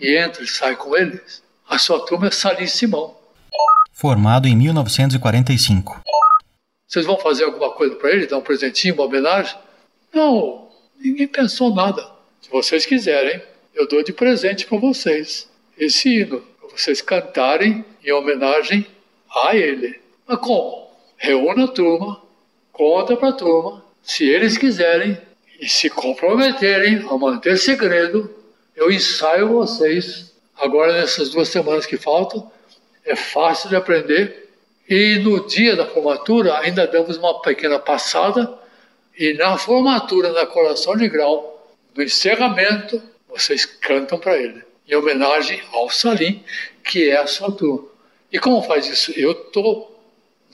e entra e sai com eles. A sua turma é Salim Simão. Formado em 1945. Vocês vão fazer alguma coisa para ele, dar um presentinho, uma homenagem? Não, ninguém pensou nada. Se vocês quiserem, eu dou de presente para vocês esse hino, para vocês cantarem em homenagem a ele. Mas como? Reúna a turma, conta para a turma. Se eles quiserem, e se comprometerem a manter segredo, eu ensaio vocês agora nessas duas semanas que faltam. É fácil de aprender. E no dia da formatura ainda damos uma pequena passada. E na formatura, na colação de grau, no encerramento, vocês cantam para ele, em homenagem ao Salim, que é a sua turma. E como faz isso? Eu estou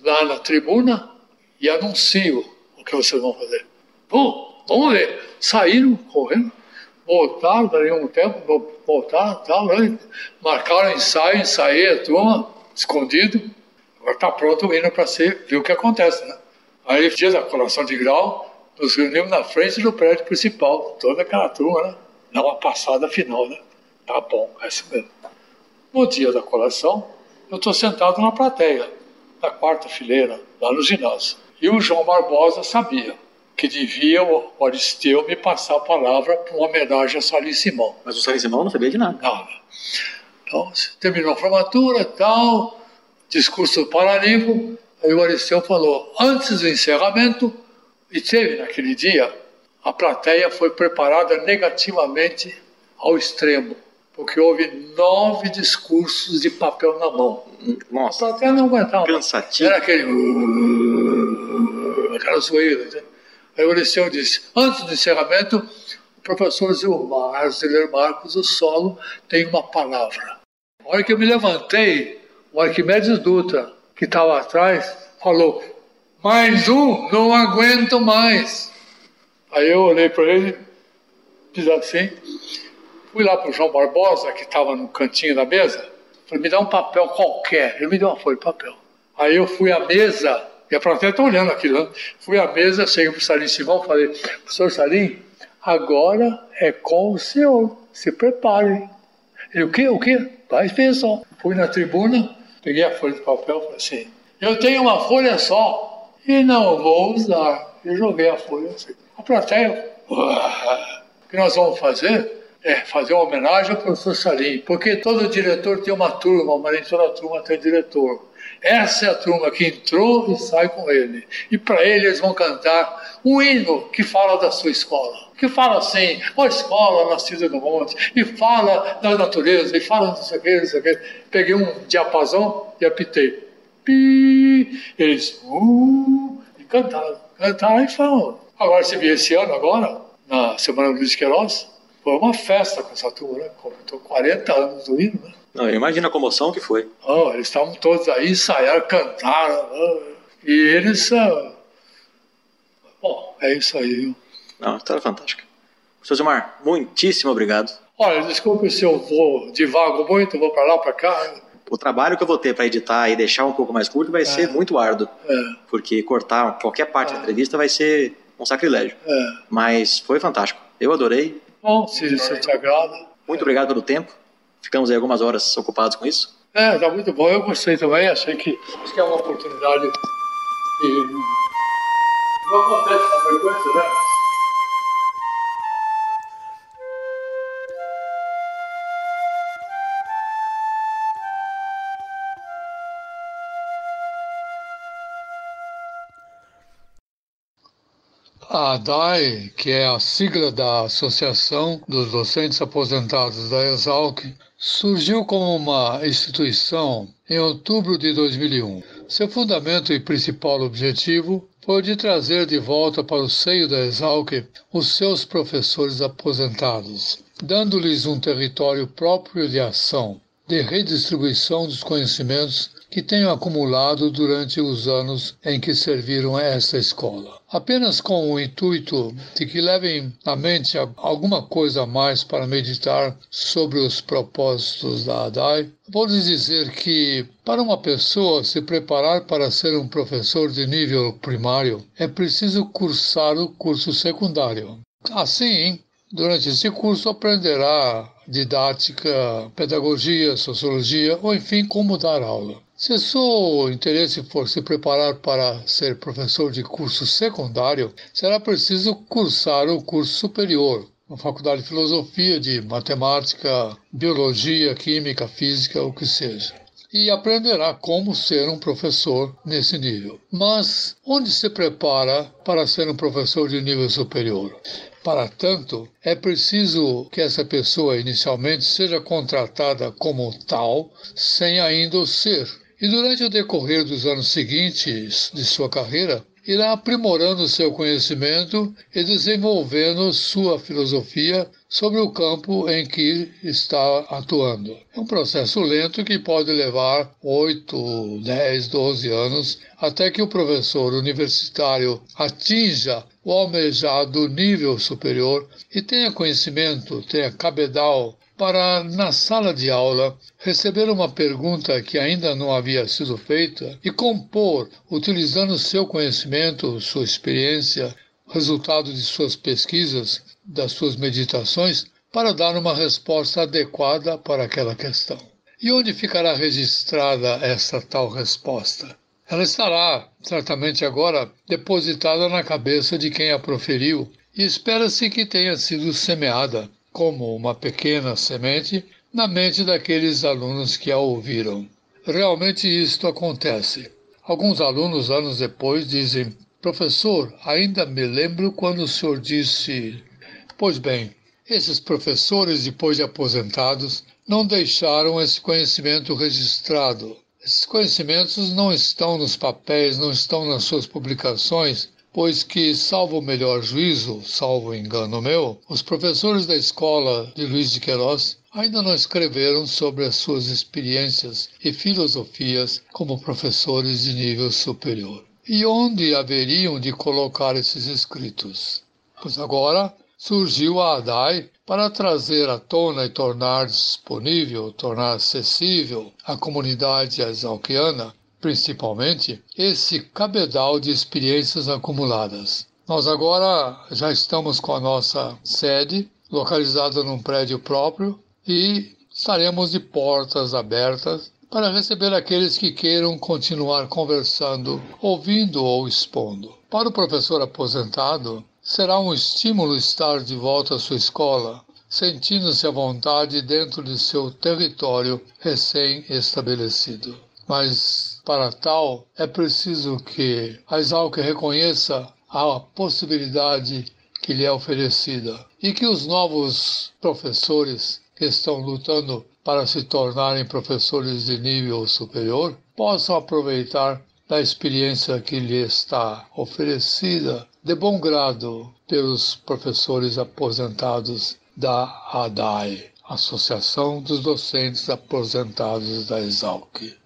lá na tribuna e anuncio o que vocês vão fazer. Bom, vamos ver. Saíram correndo, voltaram, daí um tempo, voltaram, tal, né? marcaram ensaio, ensaiei a turma, escondido. Agora está pronto o hino para ser, ver o que acontece, né? Aí, dia da colação de grau, nos reunimos na frente do prédio principal, toda aquela turma, né? Dá uma passada final, né? Tá bom, é isso mesmo. No dia da colação, eu estou sentado na plateia, na quarta fileira, lá no ginásio. E o João Barbosa sabia que devia o Aristeu me passar a palavra para uma homenagem a Salim Simão. Mas o Salim Simão não sabia de nada. Nada. Então, terminou a formatura tal, discurso do Paralímpico, aí o Aristeu falou, antes do encerramento, e teve naquele dia, a plateia foi preparada negativamente ao extremo, porque houve nove discursos de papel na mão. Nossa. A plateia não aguentava. Cansativo. Era aquele. aquela zoeira. Né? Aí o Liceu disse: antes do encerramento, o professor Zilmar, Ziler Marcos, o solo, tem uma palavra. A hora que eu me levantei, o Arquimedes Dutra, que estava atrás, falou: mais um, não aguento mais. Aí eu olhei para ele, fiz assim, fui lá para o João Barbosa, que estava no cantinho da mesa, falei, me dá um papel qualquer. Ele me deu uma folha de papel. Aí eu fui à mesa, e a plateia está olhando aquilo, né? fui à mesa, cheguei para o Salim Simão, falei, professor Salim, agora é com o senhor, se prepare. Ele, o quê, o quê? Vai ver só. Fui na tribuna, peguei a folha de papel, falei assim, eu tenho uma folha só, e não vou usar. Eu joguei a folha assim. A plateia, o que nós vamos fazer é fazer uma homenagem ao professor Salim, porque todo diretor tem uma turma, nem toda turma tem diretor. Essa é a turma que entrou e sai com ele. E para ele eles vão cantar um hino que fala da sua escola. Que fala assim, ó escola nascida no monte, e fala da natureza, e fala não sei o que. Peguei um diapasão e apitei. Pi, eles, uh, e cantaram, cantaram e falam. Agora, você viu esse ano, agora, na Semana do Luiz Queiroz, foi uma festa com essa turma, né? Completou 40 anos do hino, né? Não, eu imagino a comoção que foi. Oh, eles estavam todos aí, ensaiaram, cantaram. Oh, e eles. Uh... Bom, é isso aí, viu? Não, história fantástica. Professor Gilmar, muitíssimo obrigado. Olha, desculpe se eu vou divago muito, vou para lá, para cá. O trabalho que eu vou ter para editar e deixar um pouco mais curto vai é. ser muito árduo. É. Porque cortar qualquer parte é. da entrevista vai ser um sacrilégio. É. Mas foi fantástico. Eu adorei. Bom, se isso te agrada. Muito obrigado pelo tempo. Ficamos aí algumas horas ocupados com isso. É, tá muito bom. Eu gostei também. Achei que, acho que é uma oportunidade. E não acontece com frequência, né? A ADAE, que é a sigla da Associação dos Docentes Aposentados da Exalc, surgiu como uma instituição em outubro de 2001. Seu fundamento e principal objetivo foi de trazer de volta para o seio da Exalc os seus professores aposentados, dando-lhes um território próprio de ação, de redistribuição dos conhecimentos que tenham acumulado durante os anos em que serviram a esta escola. Apenas com o intuito de que levem à mente alguma coisa a mais para meditar sobre os propósitos da ADAI, vou lhes dizer que, para uma pessoa se preparar para ser um professor de nível primário, é preciso cursar o curso secundário. Assim, Durante esse curso aprenderá didática, pedagogia, sociologia ou enfim como dar aula. Se seu interesse for se preparar para ser professor de curso secundário, será preciso cursar o curso superior, na faculdade de filosofia, de matemática, biologia, química, física, o que seja. E aprenderá como ser um professor nesse nível. Mas onde se prepara para ser um professor de nível superior? Para tanto, é preciso que essa pessoa inicialmente seja contratada como tal, sem ainda o ser. E durante o decorrer dos anos seguintes de sua carreira, irá aprimorando seu conhecimento e desenvolvendo sua filosofia sobre o campo em que está atuando. É um processo lento que pode levar 8, 10, 12 anos até que o professor universitário atinja o almejado nível superior e tenha conhecimento, tenha cabedal para, na sala de aula, receber uma pergunta que ainda não havia sido feita e compor, utilizando seu conhecimento, sua experiência, resultado de suas pesquisas, das suas meditações, para dar uma resposta adequada para aquela questão. E onde ficará registrada essa tal resposta? Ela estará, certamente agora, depositada na cabeça de quem a proferiu e espera-se que tenha sido semeada como uma pequena semente na mente daqueles alunos que a ouviram. Realmente isto acontece. Alguns alunos, anos depois, dizem: Professor, ainda me lembro quando o senhor disse. Pois bem, esses professores, depois de aposentados, não deixaram esse conhecimento registrado. Esses conhecimentos não estão nos papéis, não estão nas suas publicações, pois que, salvo o melhor juízo, salvo engano meu, os professores da escola de Luiz de Queiroz ainda não escreveram sobre as suas experiências e filosofias como professores de nível superior. E onde haveriam de colocar esses escritos? Pois agora surgiu a ADAI para trazer à tona e tornar disponível, tornar acessível à comunidade exalquiana principalmente, esse cabedal de experiências acumuladas. Nós agora já estamos com a nossa sede localizada num prédio próprio e estaremos de portas abertas para receber aqueles que queiram continuar conversando, ouvindo ou expondo. Para o professor aposentado, será um estímulo estar de volta à sua escola, sentindo-se à vontade dentro de seu território recém-estabelecido. Mas para tal, é preciso que a Exalc reconheça a possibilidade que lhe é oferecida e que os novos professores que estão lutando para se tornarem professores de nível superior possam aproveitar da experiência que lhe está oferecida de bom grado pelos professores aposentados da ADAE, Associação dos Docentes Aposentados da Exalc.